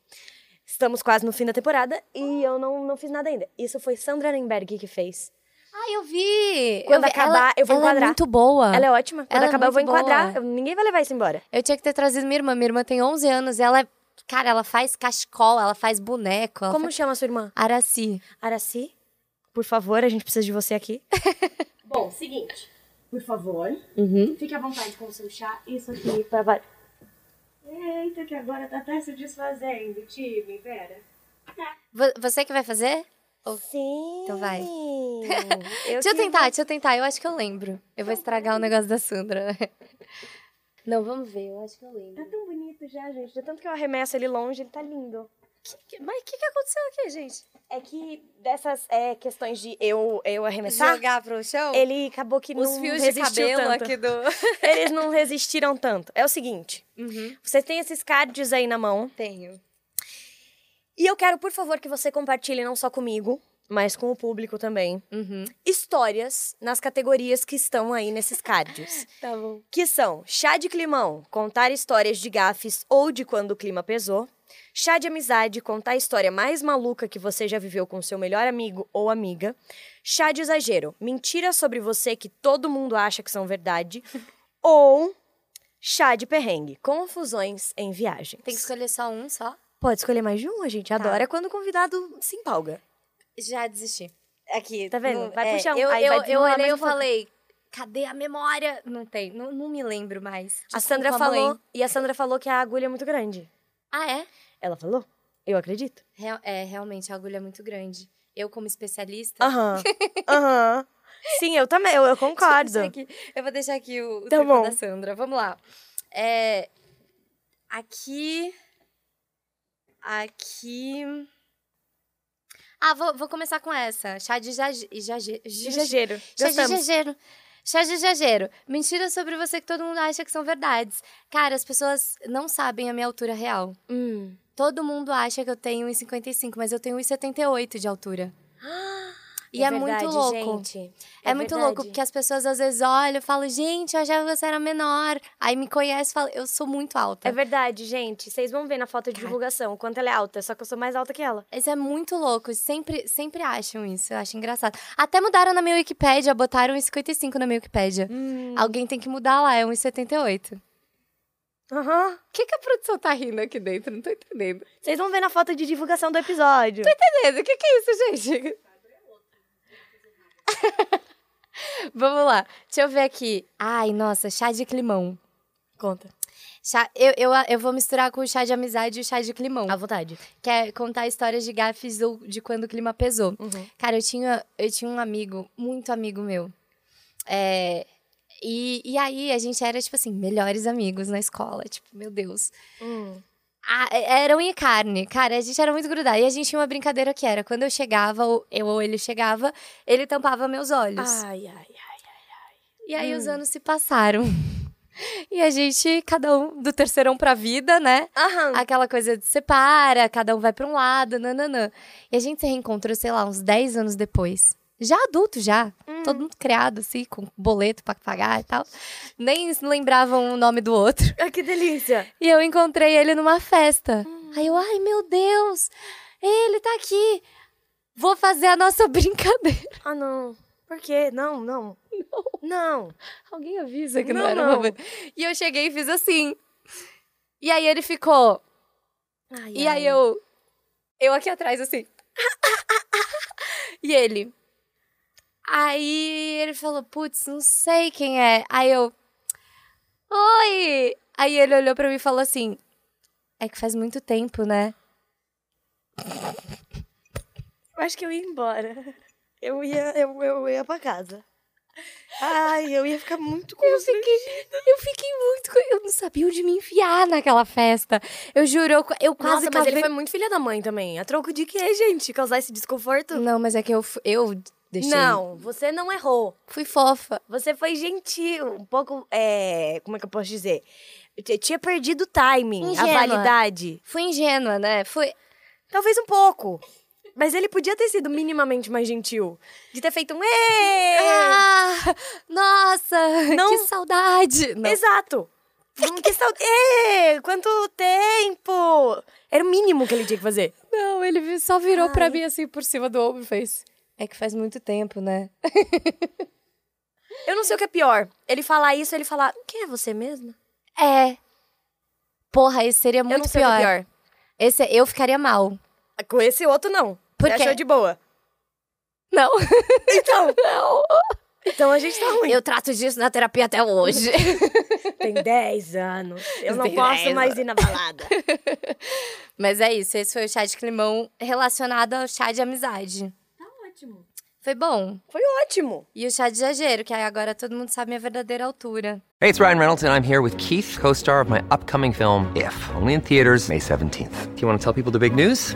Estamos quase no fim da temporada e eu não, não fiz nada ainda. Isso foi Sandra Nemberg que fez. Ah, eu vi! Quando eu vi. acabar, ela, eu vou ela é enquadrar. muito boa. Ela é ótima. Quando Ela é acabar, eu vou boa. enquadrar. Eu- ninguém vai levar isso embora. Eu tinha que ter trazido minha irmã. Minha irmã tem 11 anos e ela é. Cara, ela faz cachecol, ela faz boneco. Ela Como faz... chama a sua irmã? Araci. Araci? Por favor, a gente precisa de você aqui. <laughs> Bom, seguinte. Por favor, Uhum. fique à vontade com o seu chá. Isso aqui pra... Eita, que agora tá até se desfazendo, time, Vera. Vo- Você que vai fazer? Sim. Então vai. <laughs> Eu deixa eu que tentar, deixa eu tentar. Eu acho que eu lembro. Eu vou estragar o negócio da Sandra. Não, vamos ver. Eu acho que eu Tá lembro. tão bonito já, gente. De tanto que eu arremesso ele longe, ele tá lindo. Mas o que, que aconteceu aqui, gente? É que dessas é, questões de eu, eu arremessar, Jogar pro chão? ele acabou que Os não fios de resistiu cabelo tanto. aqui do. <laughs> Eles não resistiram tanto. É o seguinte, Uhum. você tem esses cards aí na mão Tenho. e eu quero, por favor, que você compartilhe não só comigo, mas com o público também, Uhum. histórias nas categorias que estão aí nesses cards. <laughs> Tá bom. que são chá de climão, contar histórias de gafes ou de quando o clima pesou. Chá de amizade, contar a história mais maluca que você já viveu com seu melhor amigo ou amiga. Chá de exagero, mentiras sobre você que todo mundo acha que são verdade. <laughs> ou chá de perrengue, confusões em viagens. Tem que escolher só um só? Pode escolher mais de um, a gente adora quando o convidado se empolga. Já desisti. Aqui, Tá vendo? no- Vai é, pro chão, Eu, aí eu, vai eu olhei e um falei, cadê a memória? Não tem, não, não me lembro mais. A Desculpa, Sandra mãe. falou, e a Sandra falou que a agulha é muito grande. Ah, é? Ela falou? Eu acredito. Real- é, realmente, a agulha é muito grande. Eu, como especialista... Aham. <laughs> Aham. Sim, eu também, eu, eu <laughs> eu concordo. deixar aqui- eu vou deixar aqui o, o Tá bom. da Sandra. Vamos lá. É, aqui... Aqui... Ah, vou, vou começar com essa. Chá de jage, jage, Exagero. Chá de Gostamos. Chá de exagero. Mentiras sobre você que todo mundo acha que são verdades. Cara, as pessoas não sabem a minha altura real. Hum. Todo mundo acha que eu tenho 1,55, mas eu tenho 1,78 de altura. E é, muito verdade, louco. Gente. É, muito louco, porque as pessoas às vezes olham e falam, gente, eu achava que você era menor. Aí me conhece e fala, eu sou muito alta. É verdade, gente. Vocês vão ver na foto de divulgação o quanto ela é alta, só que eu sou mais alta que ela. Isso é muito louco. Sempre, sempre acham isso. Eu acho engraçado. Até mudaram na minha Wikipédia, botaram 1,55 na minha Wikipédia. Hum. Alguém tem que mudar lá, é 1,78. Aham. O que, que a produção tá rindo aqui dentro? Não tô entendendo. Vocês vão ver na foto de divulgação do episódio. Entendendo? O que, que é isso, gente? <laughs> Vamos lá. Deixa eu ver aqui. Ai, nossa, chá de climão. Conta. Chá, eu, eu, eu vou misturar com o chá de amizade e o chá de climão. À vontade. Que é contar histórias de gafes ou de quando o clima pesou. Uhum. Cara, eu tinha, eu tinha um amigo, muito amigo meu. É, e, e aí, a gente era, tipo assim, melhores amigos na escola. Tipo, meu Deus. Hum. Ah, era unha e carne. Cara, a gente era muito grudado. E a gente tinha uma brincadeira que era, quando eu chegava, ou eu ou ele chegava, ele tampava meus olhos. Ai, ai, ai. E aí os anos se passaram. <laughs> E a gente, cada um do terceirão pra vida, né? Aham. Aquela coisa de separa, cada um vai pra um lado, nananã. E a gente se reencontrou, sei lá, uns 10 anos depois. Já adulto, já. Todo mundo criado, assim, com boleto pra pagar e tal. Nem lembravam o nome do outro. Ai, <laughs> que delícia. E eu encontrei ele numa festa. Aí eu, ai meu Deus, ele tá aqui. Vou fazer a nossa <laughs> brincadeira. Ah, não. Por quê? Não, não. Não. Alguém avisa que não, Não, era não. uma. E eu cheguei e fiz assim. E aí ele ficou. Ai, E ai. aí eu. Eu aqui atrás, assim. <laughs> E ele. Aí ele falou, putz, não sei quem é. Aí eu. Oi! Aí ele olhou pra mim e falou assim: É que faz muito tempo, né? Eu acho que eu ia embora. Eu ia, eu, eu ia pra casa. Ai, eu ia ficar muito Eu fiquei, eu fiquei muito. Eu não sabia onde me enfiar naquela festa. Eu juro, eu, eu quase Nossa, mas ele foi muito filha da mãe também. A troco de quê, gente? Causar esse desconforto? Não, mas é que eu, eu deixei. Não, você não errou. Fui fofa. Você foi gentil, um pouco, é, como é que eu posso dizer? T- Tinha perdido o timing, Ingênua. a validade. Fui ingênua, né? Fui. Talvez um pouco. Mas ele podia ter sido minimamente mais gentil. De ter feito um Ê! Ah, nossa, Não. que saudade. Não. Exato. Hum, que saudade. Ê! Quanto tempo! Era o mínimo que ele tinha que fazer. Não, ele só virou pra mim assim por cima do ombro e fez. É que faz muito tempo, né? Eu não sei o que é pior. Ele falar isso, ele falar, quem é você mesmo? É. Porra, esse seria Eu muito não sei pior. o que é pior. Esse eu ficaria mal. Com esse outro, não. Por Você achou de boa. Não. <laughs> Então, Não. então a gente tá ruim. Eu trato disso na terapia até hoje. <laughs> Tem 10 anos. Eu não Tem posso 10 mais ir na balada. <laughs> Mas é isso, esse foi o chá de climão relacionado ao chá de amizade. Ótimo. Foi bom. Foi ótimo. E o chá de jageiro, que aí agora todo mundo sabe minha verdadeira altura. Hey, it's Ryan Reynolds, and I'm here with Keith, co star of my upcoming film, If, only in theaters, May 17th. Do you want to tell people the big news?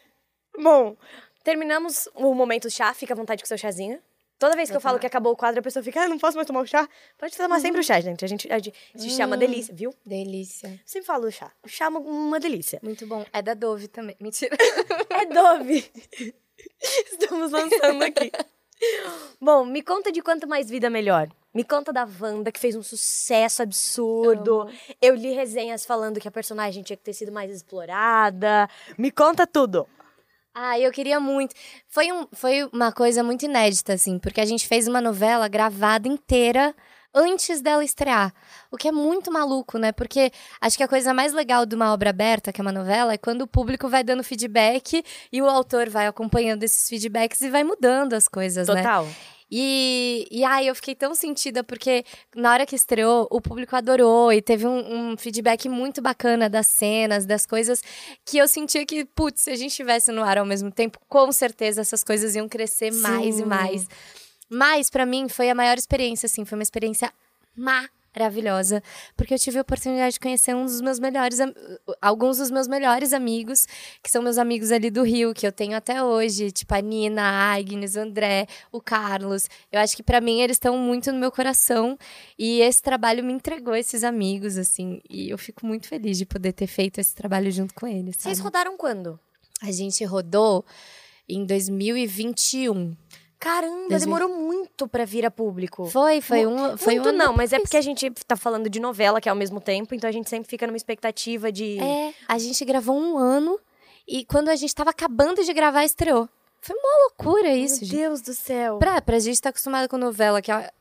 Bom, terminamos o momento chá. Fica à vontade com seu chazinho. Toda vez que eu, falo que acabou o quadro, a pessoa fica, ah, não posso mais tomar o chá. Pode tomar sempre o chá, gente. A gente, a gente se chama delícia, viu? Delícia. Eu sempre falo o chá. O chá é uma, uma delícia. Muito bom. É da Dove também. <laughs> Mentira. É Dove. Estamos lançando aqui. Bom, me conta de quanto mais vida melhor. Me conta da Wanda, que fez um sucesso absurdo. Eu li resenhas falando que a personagem tinha que ter sido mais explorada. Me conta tudo. Ah, eu queria muito. Foi, um, foi uma coisa muito inédita, assim, porque a gente fez uma novela gravada inteira antes dela estrear. O que é muito maluco, né? Porque acho que a coisa mais legal de uma obra aberta, que é uma novela, é quando o público vai dando feedback e o autor vai acompanhando esses feedbacks e vai mudando as coisas, né? Total. E, e ai, eu fiquei tão sentida porque na hora que estreou, o público adorou e teve um, um feedback muito bacana das cenas, das coisas que eu sentia que, putz, se a gente estivesse no ar ao mesmo tempo, com certeza essas coisas iam crescer mais e Sim. mais. Mas pra mim foi a maior experiência, assim, foi uma experiência maravilhosa, porque eu tive a oportunidade de conhecer um dos meus melhores, am- alguns dos meus melhores amigos, que são meus amigos ali do Rio, que eu tenho até hoje, tipo a Nina, a Agnes, o André, o Carlos. Eu acho que pra mim eles estão muito no meu coração e esse trabalho me entregou esses amigos, assim, e eu fico muito feliz de poder ter feito esse trabalho junto com eles. Vocês sabe? rodaram quando? A gente rodou em 2021. Caramba, 2000. demorou muito pra vir a público. Foi, foi um, foi muito um ano não, mas é porque a gente tá falando de novela, que é ao mesmo tempo, então a gente sempre fica numa expectativa de. É, a gente gravou um ano e quando a gente tava acabando de gravar, estreou. Foi uma loucura isso, Meu gente. Deus do céu. Pra, pra gente tá acostumada com novela, que a,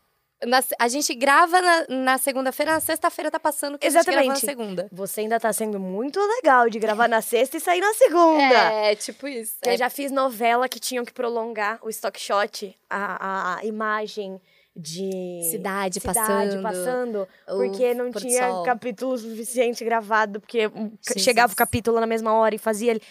na- a gente grava na, na segunda-feira, na sexta-feira tá passando que a gente gravou na Exatamente. segunda. Você ainda tá sendo muito legal de gravar na sexta e sair na segunda. É, tipo isso. Eu É, já fiz novela que tinham que prolongar o stock shot, a, a imagem de Cidade cidade passando, passando, porque não tinha sol. capítulo suficiente gravado, porque Jesus. chegava o capítulo na mesma hora e fazia ele.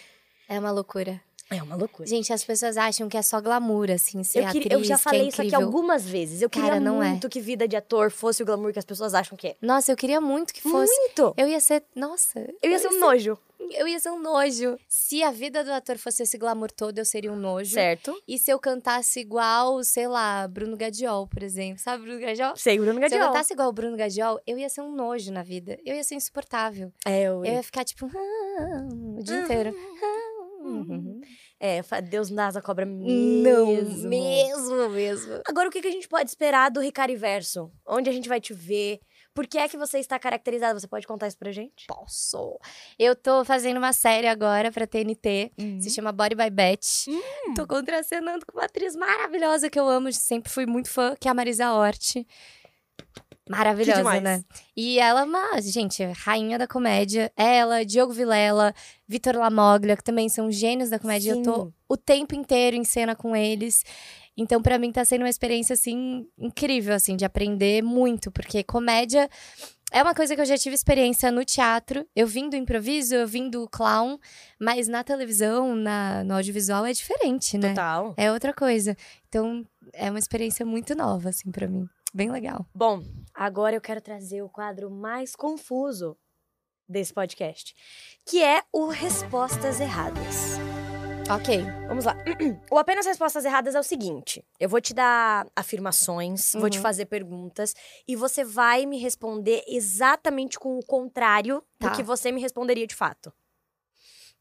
é uma loucura. É uma loucura. Gente, as pessoas acham que é só glamour, assim, ser Eu, queria- atriz, eu já que falei é isso aqui algumas vezes. Eu queria Cara, não é. muito que vida de ator fosse o glamour que as pessoas acham que é. Nossa, eu queria muito que fosse. Muito! Eu ia ser. Nossa. Eu ia ser um nojo. Eu ia ser um nojo. Se a vida do ator fosse esse glamour todo, eu seria um nojo. Certo? E se eu cantasse igual, sei lá, Bruno Gadiol, por exemplo. Sabe Bruno Gadiol? Sei, Bruno Se eu Gadiol. cantasse igual o Bruno Gadiol, eu ia ser um nojo na vida. Eu ia ser insuportável. É, eu... Eu ia ficar tipo. "Ah", o dia inteiro. Ah, É, fa- Deus não dá asa à cobra mesmo. Não, mesmo, mesmo. Agora, o que, a gente pode esperar do Ricariverso? Onde a gente vai te ver? Por que é que você está caracterizado? Você pode contar isso pra gente? Posso. Eu tô fazendo uma série agora pra TNT, Uhum. se chama Body by Beth. Hum. Tô contracenando com uma atriz maravilhosa que eu amo, sempre fui muito fã, que é a Marisa Hort. Maravilhosa, né? E ela é uma, gente, rainha da comédia. Ela, Diogo Vilela, Vitor Lamoglia, que também são gênios da comédia. Eu tô Sim. o tempo inteiro em cena com eles. Então, pra mim, tá sendo uma experiência, assim, incrível, assim, de aprender muito. Porque comédia é uma coisa que eu já tive experiência no teatro. Eu vim do improviso, eu vim do clown. Mas na televisão, na, no audiovisual, é diferente, né? Total. É outra coisa. Então, é uma experiência muito nova, assim, pra mim. Bem legal. Bom, agora eu quero trazer o quadro mais confuso desse podcast, que é o Respostas Erradas. Ok. Vamos lá. <clears throat> O apenas respostas erradas é o seguinte: eu vou te dar afirmações, vou te Uhum. fazer perguntas e você vai me responder exatamente com o contrário Tá. do que você me responderia de fato.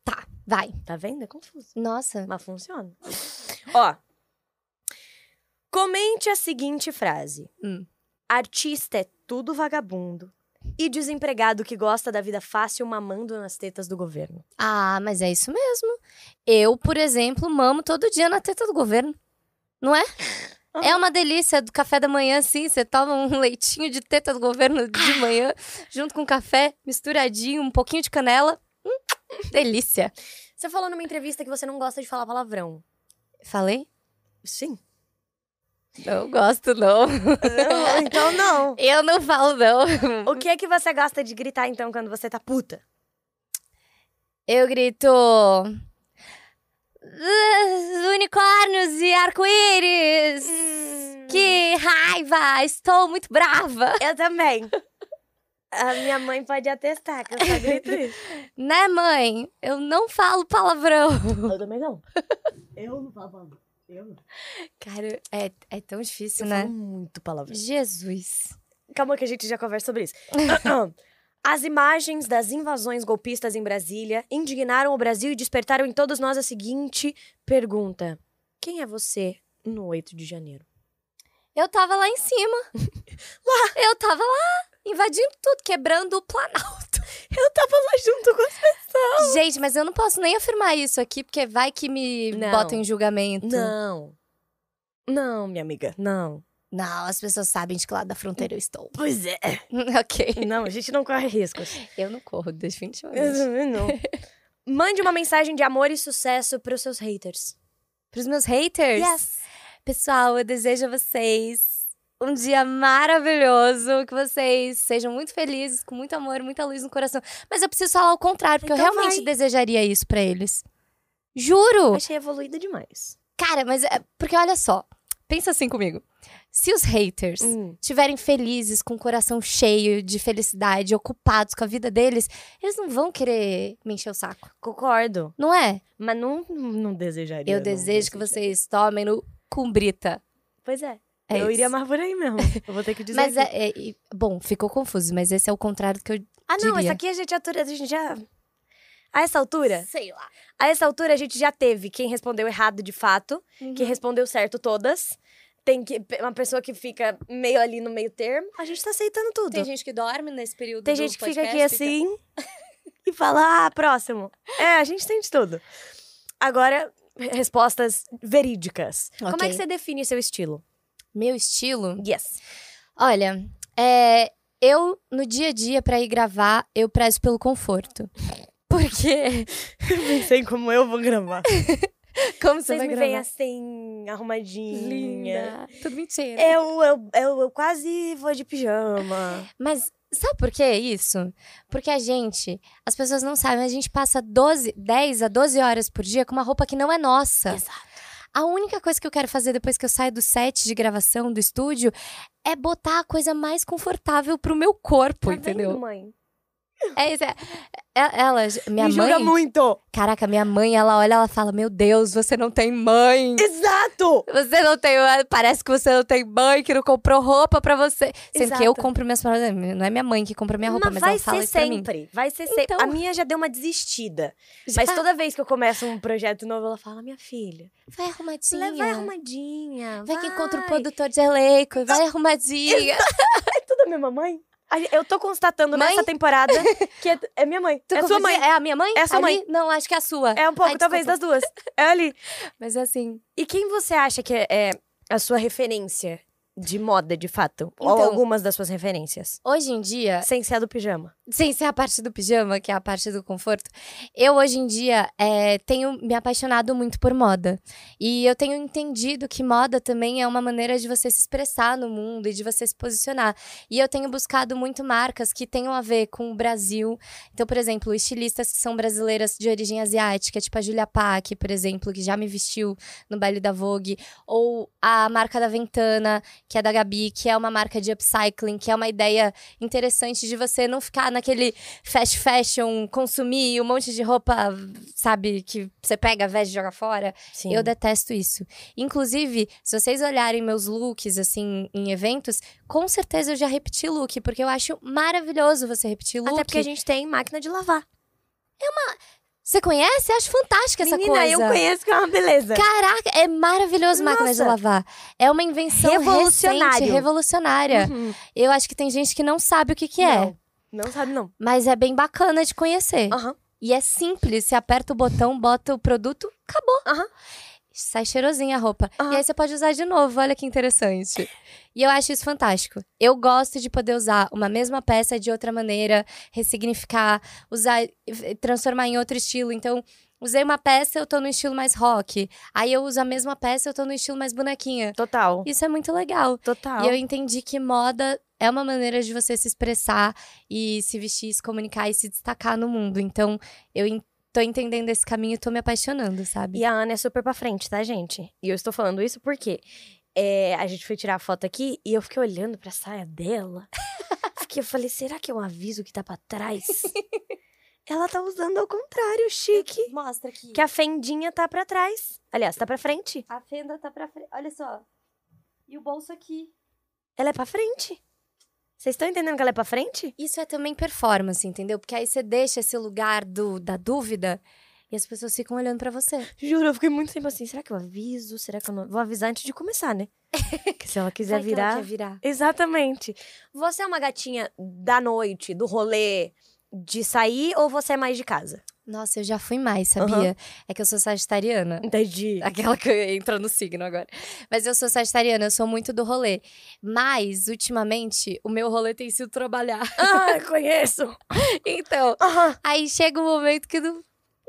Tá, vai. Tá vendo? É confuso. Nossa. Mas funciona. Ó. Comente a seguinte frase: Hum. Artista é tudo vagabundo e desempregado que gosta da vida fácil mamando nas tetas do governo. Ah, mas é isso mesmo. Eu, por exemplo, mamo todo dia na teta do governo. Não é? É uma delícia do café da manhã, assim. Você toma um <laughs> leitinho de teta do governo de manhã, junto com café, misturadinho, um pouquinho de canela. Hum, delícia. Você falou numa entrevista que você não gosta de falar palavrão. Falei? Sim. Não gosto, não. então não. <laughs> Eu não falo, não. O que é que você gosta de gritar então quando você tá puta? Eu grito. "Ah, Unicórnios e arco-íris! Que raiva! Estou muito brava! Eu também. A minha mãe pode atestar que eu só grito isso. Né, mãe? Eu não falo palavrão. Eu também não. Eu não falo palavrão. Eu. Cara, é, é tão difícil, Eu né? falo muito palavrão. Jesus. Calma que a gente já conversa sobre isso. <laughs> <clears throat> As imagens das invasões golpistas em Brasília indignaram o Brasil e despertaram em todos nós a seguinte pergunta: Quem é você no 8 de janeiro? Eu tava lá em cima. <laughs> lá. Eu tava lá, invadindo tudo, quebrando o Planalto. <laughs> Eu tava lá junto com as pessoas. Gente, mas eu não posso nem afirmar isso aqui, porque vai que me Não. botam em julgamento. Não. Não, minha amiga, não. Não, as pessoas sabem de que lado da fronteira eu estou. Pois é. <laughs> ok. Não, a gente não corre riscos. Eu não corro, Eu definitivamente. também não. <laughs> Mande uma mensagem de amor e sucesso pros seus haters. Pros meus haters. Pessoal, eu desejo a vocês um dia maravilhoso, que vocês sejam muito felizes, com muito amor, muita luz no coração. Mas eu preciso falar o contrário, porque eu Então realmente vai. desejaria isso pra eles. Juro! Achei evoluída demais. Cara, mas é. Porque olha só, pensa assim comigo. Se os haters Hum. estiverem felizes, com o coração cheio de felicidade, ocupados com a vida deles, eles não vão querer me encher o saco. Concordo. Não é? Mas não, não desejaria. Eu desejo que vocês tomem no cumbrita. Pois é. É eu isso. iria mais por aí mesmo. Eu vou ter que <laughs> dizer. Mas aqui. é, é- Bom, ficou confuso, mas esse é o contrário do que eu Ah, não, diria. essa aqui a gente, atura- a gente já. A essa altura? Sei lá. A essa altura a gente já teve quem respondeu errado de fato, Uhum. quem respondeu certo todas. Tem que, uma pessoa que fica meio ali no meio termo. A gente tá aceitando tudo. Tem gente que dorme nesse período Tem do gente que fica aqui assim <laughs> e fala, ah, próximo. É, a gente tem de tudo. Agora, respostas verídicas. Como é que você define seu estilo? Meu estilo? Yes. Olha, é, eu, no dia a dia, pra ir gravar, eu prezo pelo conforto. <laughs> Porque... <laughs> Pensei como eu vou gravar. <laughs> Como você Vocês vai me veem assim, arrumadinha. Linda. Tudo mentira. Eu, eu, eu, eu quase vou de pijama. Mas sabe por que isso? Porque a gente, as pessoas não sabem, a gente passa 12, 10 a 12 horas por dia com uma roupa que não é nossa. Exato. A única coisa que eu quero fazer depois que eu saio do set de gravação do estúdio é botar a coisa mais confortável pro meu corpo, Tá entendeu? vendo, mãe? É isso. É, é- ela, minha Me mãe. julga muito. Caraca, minha mãe, ela olha, ela fala: Meu Deus, você não tem mãe. Exato! Você não tem. Parece que você não tem mãe, que não comprou roupa pra você. Sendo que eu Exato. compro minhas paradas. Não é minha mãe que compra minha roupa, mas, mas vai ela fala ser isso sempre. Vai ser sempre. Então. A minha já deu uma desistida. Já. Mas toda vez que eu começo um projeto novo, ela fala: Minha filha, Vai arrumadinha. vai arrumadinha. Vai que encontra o vai." produtor de elenco, vai arrumadinha. <laughs> É tudo a mesma mãe? Eu tô constatando Mãe? nessa temporada <laughs> que é, é minha mãe. Tu é sua mãe. É a minha mãe? É a sua Ali? mãe. Não, acho que é a sua. É um pouco, Ai, talvez, das duas. É ali. <laughs> Mas assim. E quem você acha que é, é a sua referência de moda, de fato? Ou Então- algumas das suas referências? Hoje em dia, Sem ser a do pijama. sem ser a parte do pijama, que é a parte do conforto, eu hoje em dia é, tenho me apaixonado muito por moda. E eu tenho entendido que moda também é uma maneira de você se expressar no mundo e de você se posicionar. E eu tenho buscado muito marcas que tenham a ver com o Brasil. Então, por exemplo, estilistas que são brasileiras de origem asiática, tipo a Julia Pack, por exemplo, que já me vestiu no baile da Vogue. Ou a marca da Ventana, que é da Gabi, que é uma marca de upcycling, que é uma ideia interessante de você não ficar naquele fast fashion, consumir um monte de roupa, sabe, que você pega, veste e joga fora. Sim. Eu detesto isso. Inclusive, se vocês olharem meus looks, assim, em eventos, com certeza eu já repeti look, porque eu acho maravilhoso você repetir look. Até porque a gente tem máquina de lavar. Você conhece? Acho fantástica essa Menina, coisa. eu conheço que é uma beleza. Caraca, é maravilhoso máquina de lavar. É uma invenção Revolucionário. recente, revolucionária. Uhum. Eu acho que tem gente que não sabe o que, que é. Não, não sabe, não. Mas é bem bacana de conhecer. Aham. E é simples. Você aperta o botão, bota o produto, acabou. Aham. Sai cheirosinha a roupa. E aí você pode usar de novo. Olha que interessante. E eu acho isso fantástico. Eu gosto de poder usar uma mesma peça de outra maneira, ressignificar, usar, transformar em outro estilo. Então, usei uma peça, eu tô no estilo mais rock. Aí eu uso a mesma peça, eu tô no estilo mais bonequinha. Total. Isso é muito legal. Total. E eu entendi que moda é uma maneira de você se expressar e se vestir, se comunicar e se destacar no mundo. Então, eu tô entendendo esse caminho e tô me apaixonando, sabe? E a Ana é super pra frente, tá, gente? E eu estou falando isso porque é, a gente foi tirar a foto aqui e eu fiquei olhando pra saia dela. <laughs> Fiquei, eu falei, será que é um aviso que tá pra trás? <laughs> Ela tá usando ao contrário, chique. Mostra aqui. Que a fendinha tá pra trás. Aliás, tá pra frente. a fenda tá pra frente. Olha só. E o bolso aqui. Ela é pra frente. Vocês estão entendendo que ela é pra frente? Isso é também performance, entendeu? Porque aí você deixa esse lugar do, da dúvida e as pessoas ficam olhando pra você. Juro, eu fiquei muito tempo assim. Será que eu aviso? Será que eu não. Vou avisar antes de começar, né? que se ela quiser <laughs> ela virar. quer virar. Exatamente. Você é uma gatinha da noite, do rolê, de sair ou você é mais de casa? Nossa, eu já fui mais, sabia? É que eu sou sagitariana. Entendi. <laughs> Aquela que entra no signo agora. Mas eu sou sagitariana, eu sou muito do rolê. Mas, ultimamente, o meu rolê tem sido trabalhar. <laughs> Ah, conheço. <laughs> Então, Aham. aí chega um momento que não,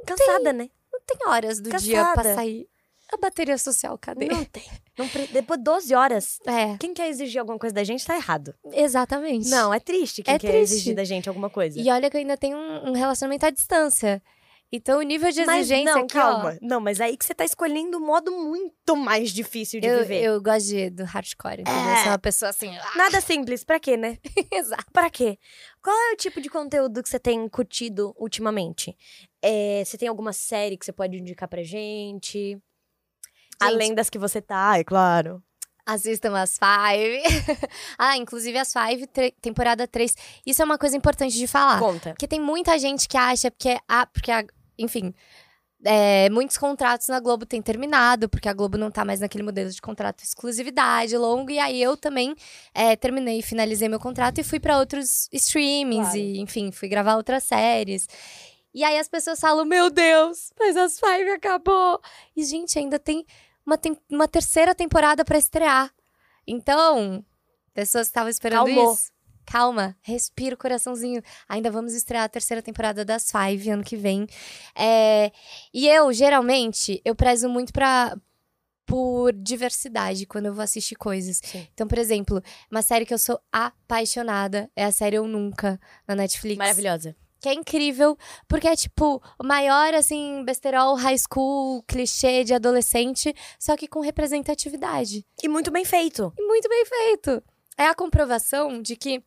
Cansada, né? não tem horas do dia pra Cansada. sair. A bateria social, cadê? Não tem. Não pre- Depois de 12 horas, É, quem quer exigir alguma coisa da gente tá errado. exatamente. Não, é triste quem É quer triste. exigir da gente alguma coisa. E olha que eu ainda tenho um, um relacionamento à distância. Então, o nível de mas exigência não, aqui, calma. ó. Não, mas aí que você tá escolhendo um modo muito mais difícil de Eu, viver. eu gosto de, do hardcore, entendeu? É. Eu sou uma pessoa assim. ah, Nada simples, pra quê, né? <laughs> Exato. Pra quê? Qual é o tipo de conteúdo que você tem curtido ultimamente? É, você tem alguma série que você pode indicar pra gente? Além das que você tá, é claro. Assistam as Five. <laughs> ah, inclusive as Five, temporada 3. Isso é uma coisa importante de falar. Conta. Porque tem muita gente que acha porque a, porque a, enfim, é, muitos contratos na Globo têm terminado, porque a Globo não tá mais naquele modelo de contrato exclusividade longo, e aí eu também é, terminei, finalizei meu contrato e fui pra outros streamings, Claro. e enfim, fui gravar outras séries. E aí as pessoas falam, meu Deus, mas as Five acabou. E, gente, ainda tem uma, tem- uma terceira temporada pra estrear. Então, pessoas que estavam esperando Calmou. isso. Calma, respira o coraçãozinho. Ainda vamos estrear a terceira temporada das Five ano que vem. É, e eu, geralmente, eu prezo muito pra, por diversidade quando eu vou assistir coisas. Sim. Então, por exemplo, uma série que eu sou apaixonada é a série Eu Nunca, na Netflix. Maravilhosa. Que é incrível, porque é tipo o maior, assim, besterol, high school, clichê de adolescente, só que com representatividade. E muito bem feito. E muito bem feito. É a comprovação de que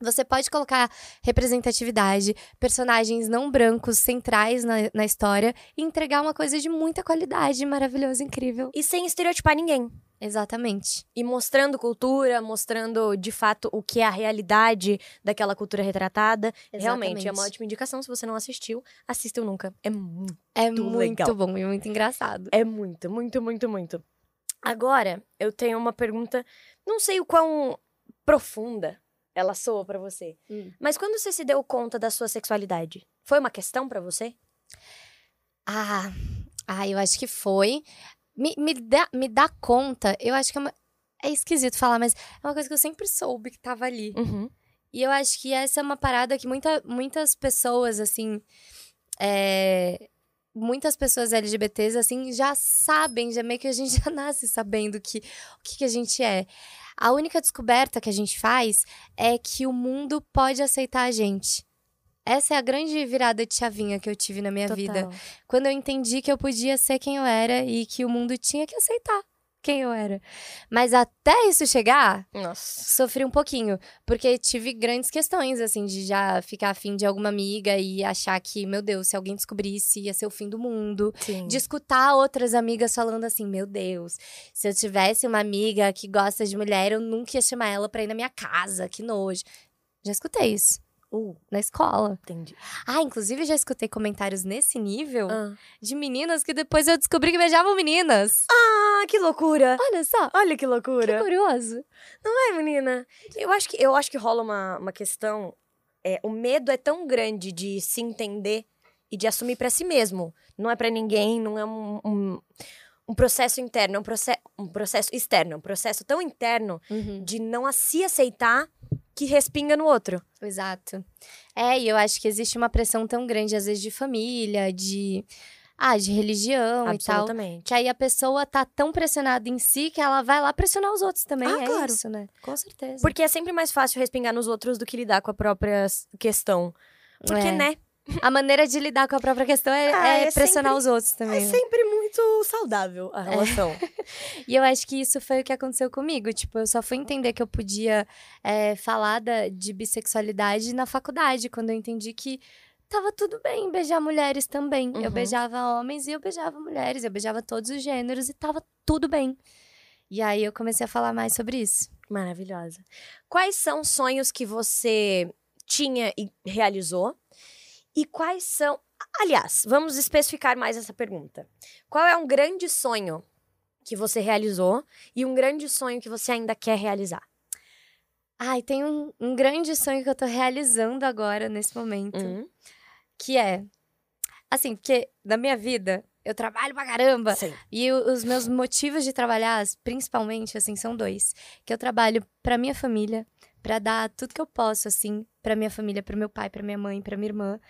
Você pode colocar representatividade, personagens não brancos centrais na, na história e entregar uma coisa de muita qualidade, maravilhosa, incrível. E sem estereotipar ninguém. Exatamente. E mostrando cultura, mostrando de fato o que é a realidade daquela cultura retratada. Realmente, é uma ótima indicação. Se você não assistiu, assista nunca. É muito É muito legal. bom e muito engraçado. É muito, muito, muito, muito. Agora, eu tenho uma pergunta, não sei o quão profunda ela soa pra você, Hum. mas quando você se deu conta da sua sexualidade, foi uma questão pra você? Ah, ah, eu acho que foi. Me, me, dá, me dá conta, eu acho que é uma. É esquisito falar, mas é uma coisa que eu sempre soube que tava ali. Uhum. E eu acho que essa é uma parada que muita, muitas pessoas, assim. é, Muitas pessoas LGBTs, assim, já sabem, já meio que a gente <laughs> já nasce sabendo que, o que, que a gente é. A única descoberta que a gente faz é que o mundo pode aceitar a gente. Essa é a grande virada de chavinha que eu tive na minha vida. Total. Quando eu entendi que eu podia ser quem eu era e que o mundo tinha que aceitar quem eu era. Mas até isso chegar, Nossa. sofri um pouquinho, porque tive grandes questões, assim, de já ficar afim de alguma amiga e achar que, meu Deus, se alguém descobrisse, ia ser o fim do mundo. Sim. De escutar outras amigas falando assim, meu Deus, se eu tivesse uma amiga que gosta de mulher, eu nunca ia chamar ela pra ir na minha casa, que nojo. Já escutei isso. Uh, Na escola. entendi. Ah, inclusive já escutei comentários nesse nível Ah. de meninas que depois eu descobri que beijavam meninas. Ah, que loucura! Olha só, Olha que que loucura! curioso. Não é, menina? Eu acho que, eu acho que rola uma, uma questão. É, o medo é tão grande de se entender e de assumir pra si mesmo. Não é pra ninguém, não é um, um, um processo interno, é um, proce um processo externo. É um processo tão interno de não a se aceitar que respinga no outro. Exato. É, e eu acho que existe uma pressão tão grande, às vezes, de família, de. Ah, de religião e tal. Que aí a pessoa tá tão pressionada em si que ela vai lá pressionar os outros também. Ah, é claro. isso, né? Com certeza. Porque é sempre mais fácil respingar nos outros do que lidar com a própria questão. Porque, É. né? A maneira de lidar com a própria questão é, Ah, é é pressionar sempre- os outros É também. né? sempre muito saudável a relação. <laughs> E eu acho que isso foi o que aconteceu comigo. Tipo, eu só fui entender que eu podia é, falar da, de bissexualidade na faculdade, quando eu entendi que tava tudo bem beijar mulheres também. Eu Uhum. beijava homens e eu beijava mulheres, eu beijava todos os gêneros e tava tudo bem. E aí eu comecei a falar mais sobre isso. Maravilhosa. Quais são sonhos que você tinha e realizou? E quais são. Aliás, vamos especificar mais essa pergunta. Qual é um grande sonho que você realizou e um grande sonho que você ainda quer realizar? Ai, tem um, um grande sonho que eu tô realizando agora, nesse momento. Que é. Assim, porque na minha vida, eu trabalho pra caramba. Sim. E os meus motivos de trabalhar, principalmente, assim, são dois. Que eu trabalho pra minha família, pra dar tudo que eu posso, assim, pra minha família, pro meu pai, pra minha mãe, pra minha irmã.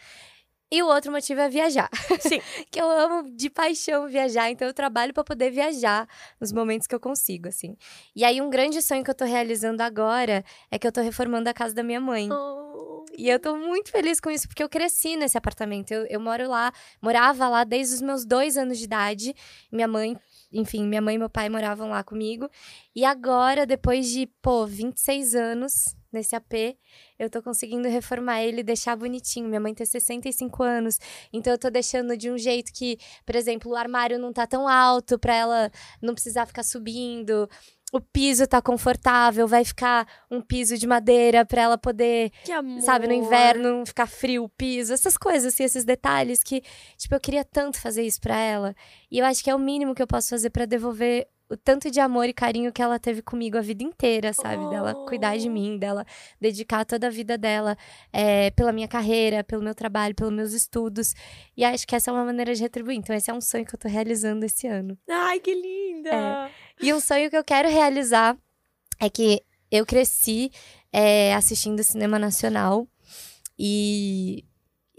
E o outro motivo é viajar. Sim. <laughs> que eu amo de paixão viajar, então eu trabalho pra poder viajar nos momentos que eu consigo, assim. E aí um grande sonho que eu tô realizando agora é que eu tô reformando a casa da minha mãe. Oh. E eu tô muito feliz com isso, porque eu cresci nesse apartamento. Eu, eu moro lá, morava lá desde os meus dois anos de idade. Minha mãe, enfim, minha mãe e meu pai moravam lá comigo. E agora, depois de, pô, 26 anos nesse AP, eu tô conseguindo reformar ele e deixar bonitinho. Minha mãe tem 65 anos, então eu tô deixando de um jeito que, por exemplo, o armário não tá tão alto pra ela não precisar ficar subindo. O piso tá confortável, vai ficar um piso de madeira pra ela poder sabe, no inverno não ficar frio o piso, essas coisas, assim, esses detalhes que, tipo, eu queria tanto fazer isso pra ela. E eu acho que é o mínimo que eu posso fazer pra devolver o tanto de amor e carinho que ela teve comigo a vida inteira, sabe? Dela cuidar de Oh. mim, dela dedicar toda a vida dela é, pela minha carreira, pelo meu trabalho, pelos meus estudos. E acho que essa é uma maneira de retribuir. Então, esse é um sonho que eu tô realizando esse ano. Ai, que linda! É. E um sonho que eu quero realizar é que eu cresci é, assistindo cinema nacional e,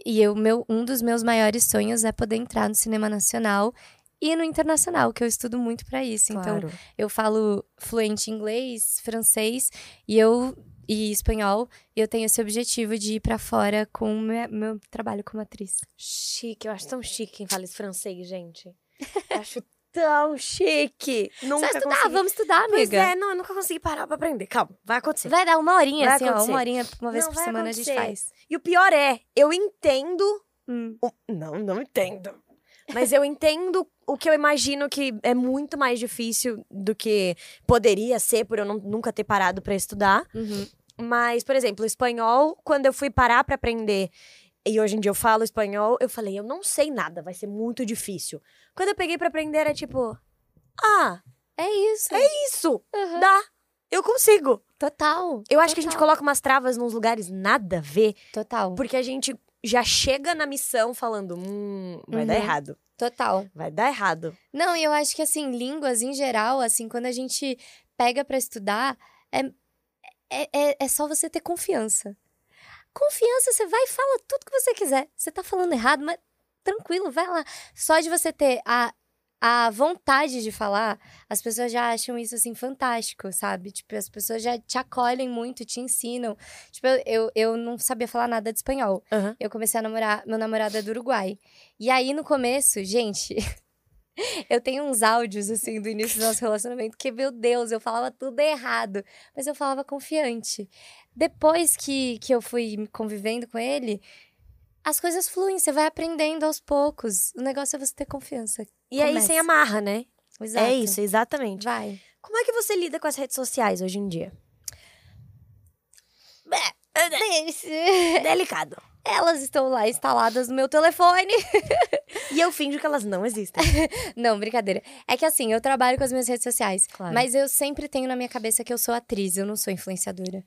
e eu, meu, um dos meus maiores sonhos é poder entrar no cinema nacional e no internacional, que eu estudo muito pra isso. Então, Claro. eu falo fluente inglês, francês e eu e espanhol, e eu tenho esse objetivo de ir pra fora com o meu, meu trabalho como atriz. Chique, eu acho tão chique quem fala francês, gente. Eu acho tão chique. Nunca Só estudar, consegui. vamos estudar, amiga. Pois é, não, eu nunca consegui parar pra aprender. Calma, vai acontecer. Vai dar uma horinha, Vai assim, ó. acontecer. Uma horinha, uma vez Não, por semana a gente acontecer. faz. E o pior é, eu entendo. Hum. o- Não, não entendo. Mas eu entendo o que eu imagino que é muito mais difícil do que poderia ser por eu não- nunca ter parado pra estudar. Uhum. Mas, por exemplo, o espanhol, quando eu fui parar pra aprender, e hoje em dia eu falo espanhol, eu falei, eu não sei nada, vai ser muito difícil. Quando eu peguei pra aprender, era tipo, ah, É isso. isso, Uhum. dá, eu consigo. Total. Eu acho que a gente total, coloca umas travas nos lugares nada a ver, Total. porque a gente já chega na missão falando, hum, vai dar Uhum. errado, Total. vai dar errado. Não, e eu acho que, assim, línguas em geral, assim, quando a gente pega pra estudar, é, é, é, é só você ter confiança. Confiança, você vai e fala tudo que você quiser. Você tá falando errado, mas tranquilo, vai lá. Só de você ter a, a vontade de falar, as pessoas já acham isso, assim, fantástico, sabe? Tipo, as pessoas já te acolhem muito, te ensinam. Tipo, eu, eu, não sabia falar nada de espanhol. Aham. Eu comecei a namorar, meu namorado é do Uruguai. E aí, no começo, gente, <laughs> eu tenho uns áudios, assim, do início do nosso relacionamento que, meu Deus, eu falava tudo errado. Mas eu falava confiante. Depois que, que eu fui convivendo com ele, as coisas fluem, você vai aprendendo aos poucos. O negócio é você ter confiança. E aí, Comece. sem amarra, né? Exato. É isso, exatamente. Vai. Como é que você lida com as redes sociais hoje em dia? Delicado. Elas estão lá instaladas no meu telefone. E eu finjo que elas não existem. <laughs> Não, brincadeira. É que assim, eu trabalho com as minhas redes sociais. Claro. Mas eu sempre tenho na minha cabeça que eu sou atriz, eu não sou influenciadora.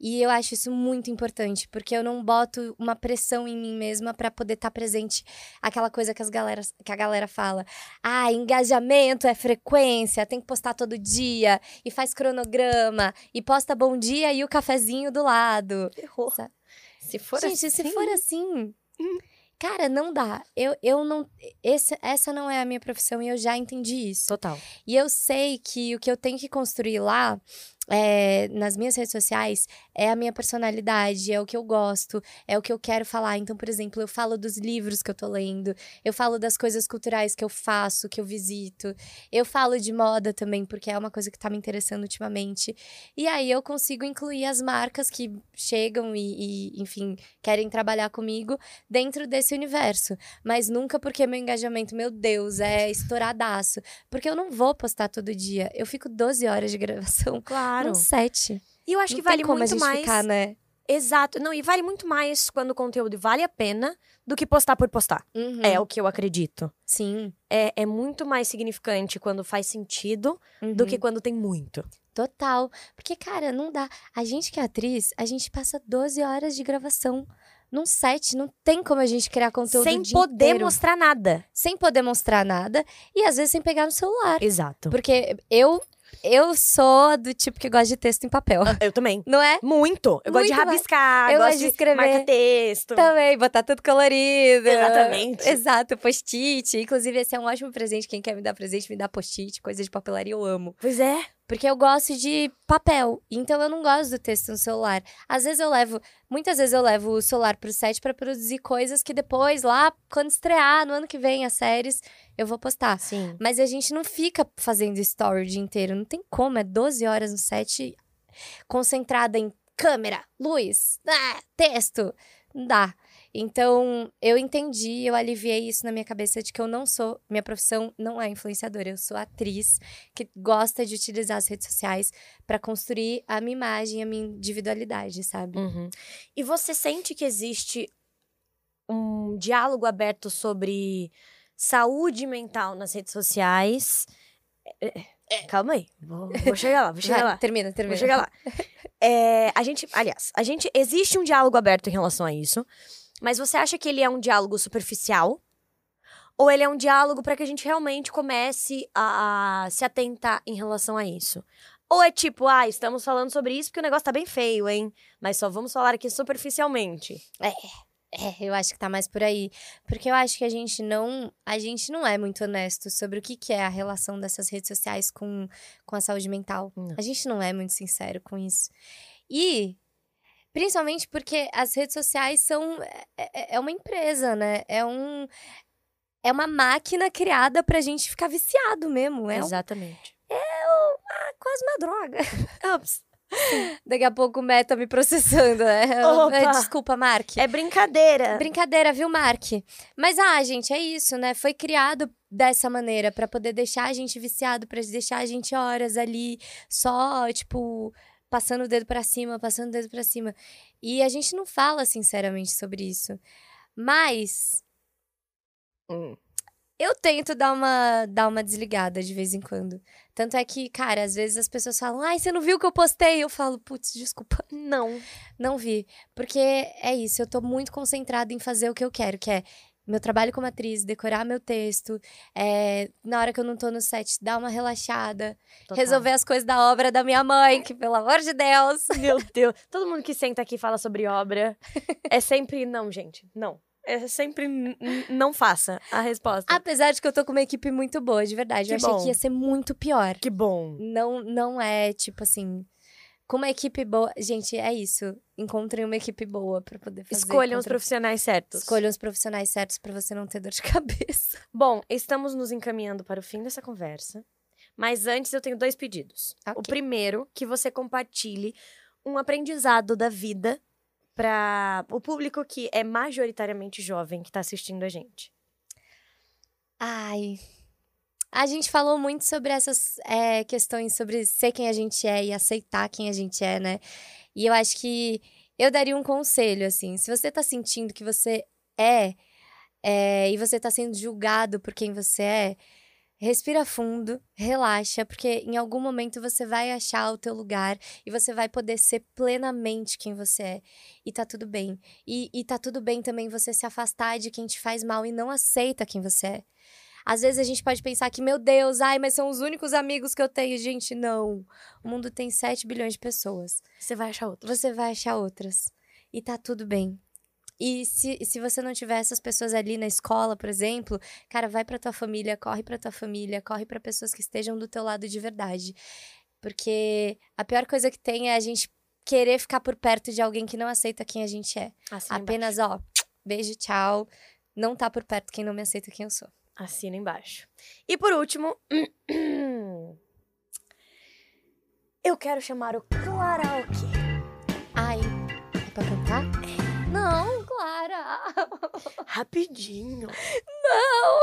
E eu acho isso muito importante, porque eu não boto uma pressão em mim mesma pra poder estar presente aquela coisa que, as galera, que a galera fala. Ah, engajamento é frequência, tem que postar todo dia, e faz cronograma, e posta bom dia e o cafezinho do lado. Errou. Sabe? Se for Gente, assim... se for assim. Cara, não dá. Eu, eu não. Esse, essa não é a minha profissão e eu já entendi isso. Total. E eu sei que o que eu tenho que construir lá, é, nas minhas redes sociais, é a minha personalidade, é o que eu gosto, é o que eu quero falar. Então, por exemplo, eu falo dos livros que eu tô lendo, eu falo das coisas culturais que eu faço, que eu visito, eu falo de moda também, porque é uma coisa que tá me interessando ultimamente. E aí eu consigo incluir as marcas que chegam e, e enfim, querem trabalhar comigo dentro desse universo. Mas nunca porque meu engajamento, meu Deus, é estouradaço. Porque eu não vou postar todo dia. Eu fico 12 horas de gravação Claro. Num set. E eu acho não que vale muito mais. ficar, né? Exato. Não, e vale muito mais quando o conteúdo vale a pena do que postar por postar. Uhum. É o que eu acredito. Sim. É, é muito mais significante quando faz sentido do Uhum. que quando tem muito. Total. Porque, cara, não dá. A gente que é atriz, a gente passa 12 horas de gravação num set. Não tem como a gente criar conteúdo Sem poder inteiro. mostrar nada. Sem poder mostrar nada. E às vezes sem pegar no celular. Exato. Porque eu, eu sou do tipo que gosta de texto em papel. Eu também. Não é? Muito. Eu gosto de Muito rabiscar, Eu gosto gosto de escrever. marca texto. Também, botar tudo colorido. Exatamente. Exato, post-it. Inclusive, esse é um ótimo presente. Quem quer me dar presente, me dá post-it, coisa de papelaria, eu amo. Pois é. Porque eu gosto de papel. Então eu não gosto do texto no celular. Às vezes eu levo. Muitas vezes eu levo o celular pro set pra produzir coisas que depois, lá, quando estrear, no ano que vem, as séries, eu vou postar. Sim. Mas a gente não fica fazendo story o dia inteiro. Não tem como. É 12 horas no set, concentrada em câmera, luz, ah, texto. Não dá. Então, eu entendi, eu aliviei isso na minha cabeça de que eu não sou, minha profissão não é influenciadora, eu sou atriz que gosta de utilizar as redes sociais pra construir a minha imagem, a minha individualidade, sabe? Uhum. E você sente que existe um diálogo aberto sobre saúde mental nas redes sociais? É, é, Calma aí. Vou, vou chegar lá, vou chegar Vai, lá. Termina, termina. Vou chegar lá. É, a gente, aliás, a gente existe um diálogo aberto em relação a isso, mas você acha que ele é um diálogo superficial? Ou ele é um diálogo para que a gente realmente comece a, a se atentar em relação a isso? Ou é tipo, ah, estamos falando sobre isso porque o negócio tá bem feio, hein? Mas só vamos falar aqui superficialmente. É, eu acho que tá mais por aí. Porque eu acho que a gente não. A gente não é muito honesto sobre o que, que é a relação dessas redes sociais com, com a saúde mental. Não. A gente não é muito sincero com isso. E. Principalmente porque as redes sociais são. É, é- é uma empresa, né? É um. é uma máquina criada pra gente ficar viciado mesmo. É um- Exatamente. ah, quase uma droga. <laughs> Ups. Daqui a pouco o Meta me processando, né? <laughs> Opa. É, Desculpa, Mark. É brincadeira. Brincadeira, viu, Mark? Mas, ah, gente, é isso, né? Foi criado dessa maneira pra poder deixar a gente viciado, pra deixar a gente horas ali só, tipo, passando o dedo pra cima, passando o dedo pra cima. E a gente não fala sinceramente sobre isso. Mas Hum. eu tento dar uma, dar uma desligada de vez em quando. Tanto é que, cara, às vezes as pessoas falam, ai, você não viu o que eu postei? Eu falo, putz, desculpa, Não. não vi. Porque é isso, eu tô muito concentrada em fazer o que eu quero, que é meu trabalho como atriz, decorar meu texto, é, na hora que eu não tô no set, dar uma relaxada, Total. resolver as coisas da obra da minha mãe, que pelo amor de Deus. <laughs> Meu Deus. Todo mundo que senta aqui e fala sobre obra <laughs> é sempre não, gente. Não. É sempre não faça a resposta. Apesar de que eu tô com uma equipe muito boa, de verdade. Que eu achei bom. que ia ser muito pior. que bom. Não, não é, tipo assim. Com uma equipe boa. Gente, é isso. Encontrem uma equipe boa pra poder fazer. Escolham os profissionais certos. Escolham os profissionais certos pra você não ter dor de <laughs> cabeça. Bom, estamos nos encaminhando para o fim dessa conversa. Mas antes eu tenho dois pedidos. O Ok. primeiro, que você compartilhe um aprendizado da vida para o público que é majoritariamente jovem que está assistindo a gente. Ai. A gente falou muito sobre essas é, questões, sobre ser quem a gente é e aceitar quem a gente é, né? E eu acho que eu daria um conselho, assim. Se você tá sentindo que você é, é, e você tá sendo julgado por quem você é, respira fundo, relaxa, porque em algum momento você vai achar o teu lugar e você vai poder ser plenamente quem você é. E tá tudo bem. E, e tá tudo bem também você se afastar de quem te faz mal e não aceita quem você é. Às vezes a gente pode pensar que, meu Deus, ai, mas são os únicos amigos que eu tenho. Gente, não. O mundo tem 7 bilhões de pessoas. Você vai achar outro. Você vai achar outras. E tá tudo bem. E se, se você não tiver essas pessoas ali na escola, por exemplo, cara, vai pra tua família, corre pra tua família, corre pra pessoas que estejam do teu lado de verdade. Porque a pior coisa que tem é a gente querer ficar por perto de alguém que não aceita quem a gente é. Assina Apenas, ó, beijo, tchau. Não tá por perto quem não me aceita quem eu sou. Assina embaixo. E por último, <clears throat> eu quero chamar o karaokê. Ai, é pra cantar? Não, Clara. <laughs> Rapidinho. Não.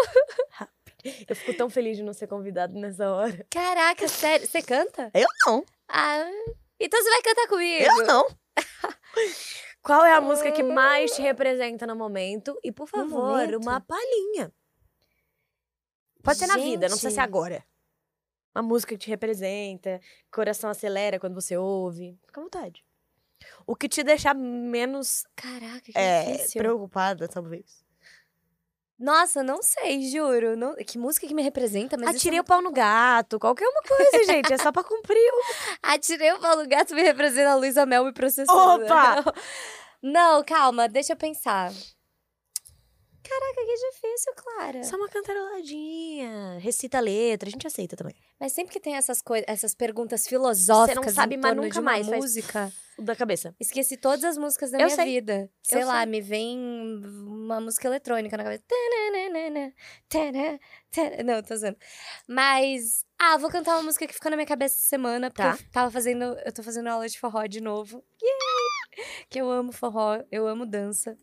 Eu fico tão feliz de não ser convidado nessa hora. Caraca, sério. Você canta? Eu não. Ah, então você vai cantar comigo. Eu não. <laughs> Qual é a música que mais te representa no momento? E, por favor, uma palhinha. Pode ser na vida, não precisa ser agora. Uma música que te representa, coração acelera quando você ouve. Fica à vontade. O que te deixar menos Caraca, que é, difícil. preocupada, talvez. Nossa, não sei, juro. Não- Que música que me representa, mas Atirei é o pau no gato, qualquer uma coisa, <laughs> gente. É só pra cumprir o. Atirei o pau no gato me representa a Luísa Mel me processando. Opa! <laughs> Não, calma, deixa eu pensar. Caraca, que difícil, Clara. Só uma cantaroladinha. Recita a letra, a gente aceita também. Mas sempre que tem essas coisas, essas perguntas filosóficas sabe em mais torno nunca mais, faz- música, O da cabeça. esqueci todas as músicas da Eu minha sei. vida. Sei Eu lá, sei. me vem uma música eletrônica na cabeça. Não, tô usando. Mas, ah, vou cantar uma música que ficou na minha cabeça essa semana, porque Tá. eu tava fazendo, eu tô fazendo aula de forró de novo. Yay! Que eu amo forró, eu amo dança.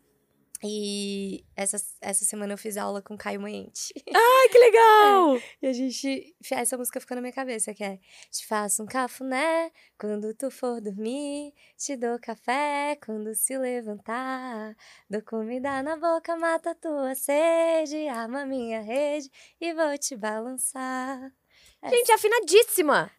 E essa, essa semana eu fiz aula com Caio Manhente. Ai, que legal! <laughs> E a gente. Essa música ficou na minha cabeça, que é Te faço um cafuné quando tu for dormir. Te dou café quando se levantar. Dou comida na boca, mata a tua sede. Arma minha rede e vou te balançar. Essa. Gente, afinadíssima!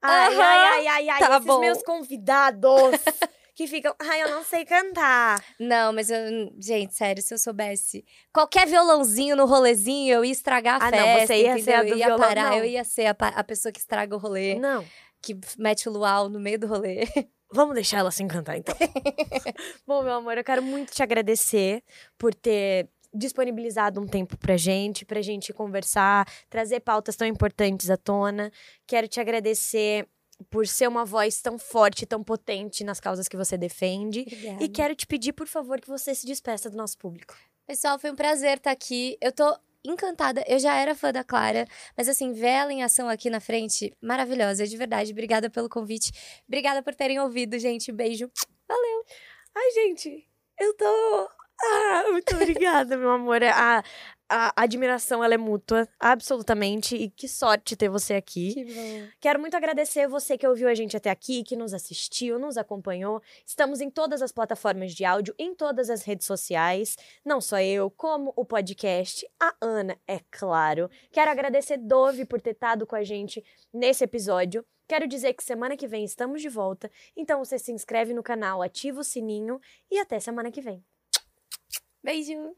Ai, Aham. ai, ai, ai, ai. Tá esses bom. meus convidados <laughs> que ficam. Ai, eu não sei cantar. Não, mas eu. Gente, sério, se eu soubesse. Qualquer violãozinho no rolezinho, eu ia estragar a Ah, não, festa. você ia ser a do eu ia violão, parar, não. eu ia ser a, a pessoa que estraga o rolê, Não. que mete o luau no meio do rolê. <laughs> Vamos deixar ela sem cantar, então. <laughs> Bom, meu amor, eu quero muito te agradecer por ter disponibilizado um tempo pra gente, pra gente conversar, trazer pautas tão importantes à tona. Quero te agradecer por ser uma voz tão forte, tão potente nas causas que você defende. Obrigada. E quero te pedir, por favor, que você se despeça do nosso público. Pessoal, foi um prazer estar aqui. Eu tô encantada. Eu já era fã da Clara, mas assim, ver ela em ação aqui na frente, maravilhosa, de verdade. Obrigada pelo convite. Obrigada por terem ouvido, gente. Beijo. Valeu. Ai, gente, eu tô. Ah, muito obrigada, meu amor. A, a admiração ela é mútua, absolutamente. E que sorte ter você aqui. Que bom. Quero muito agradecer você que ouviu a gente até aqui, que nos assistiu, nos acompanhou. Estamos em todas as plataformas de áudio, em todas as redes sociais. Não só eu, como o podcast, a Ana, é claro. Quero agradecer Dove por ter estado com a gente nesse episódio. Quero dizer que semana que vem estamos de volta. Então você se inscreve no canal, ativa o sininho e até semana que vem. Beijo.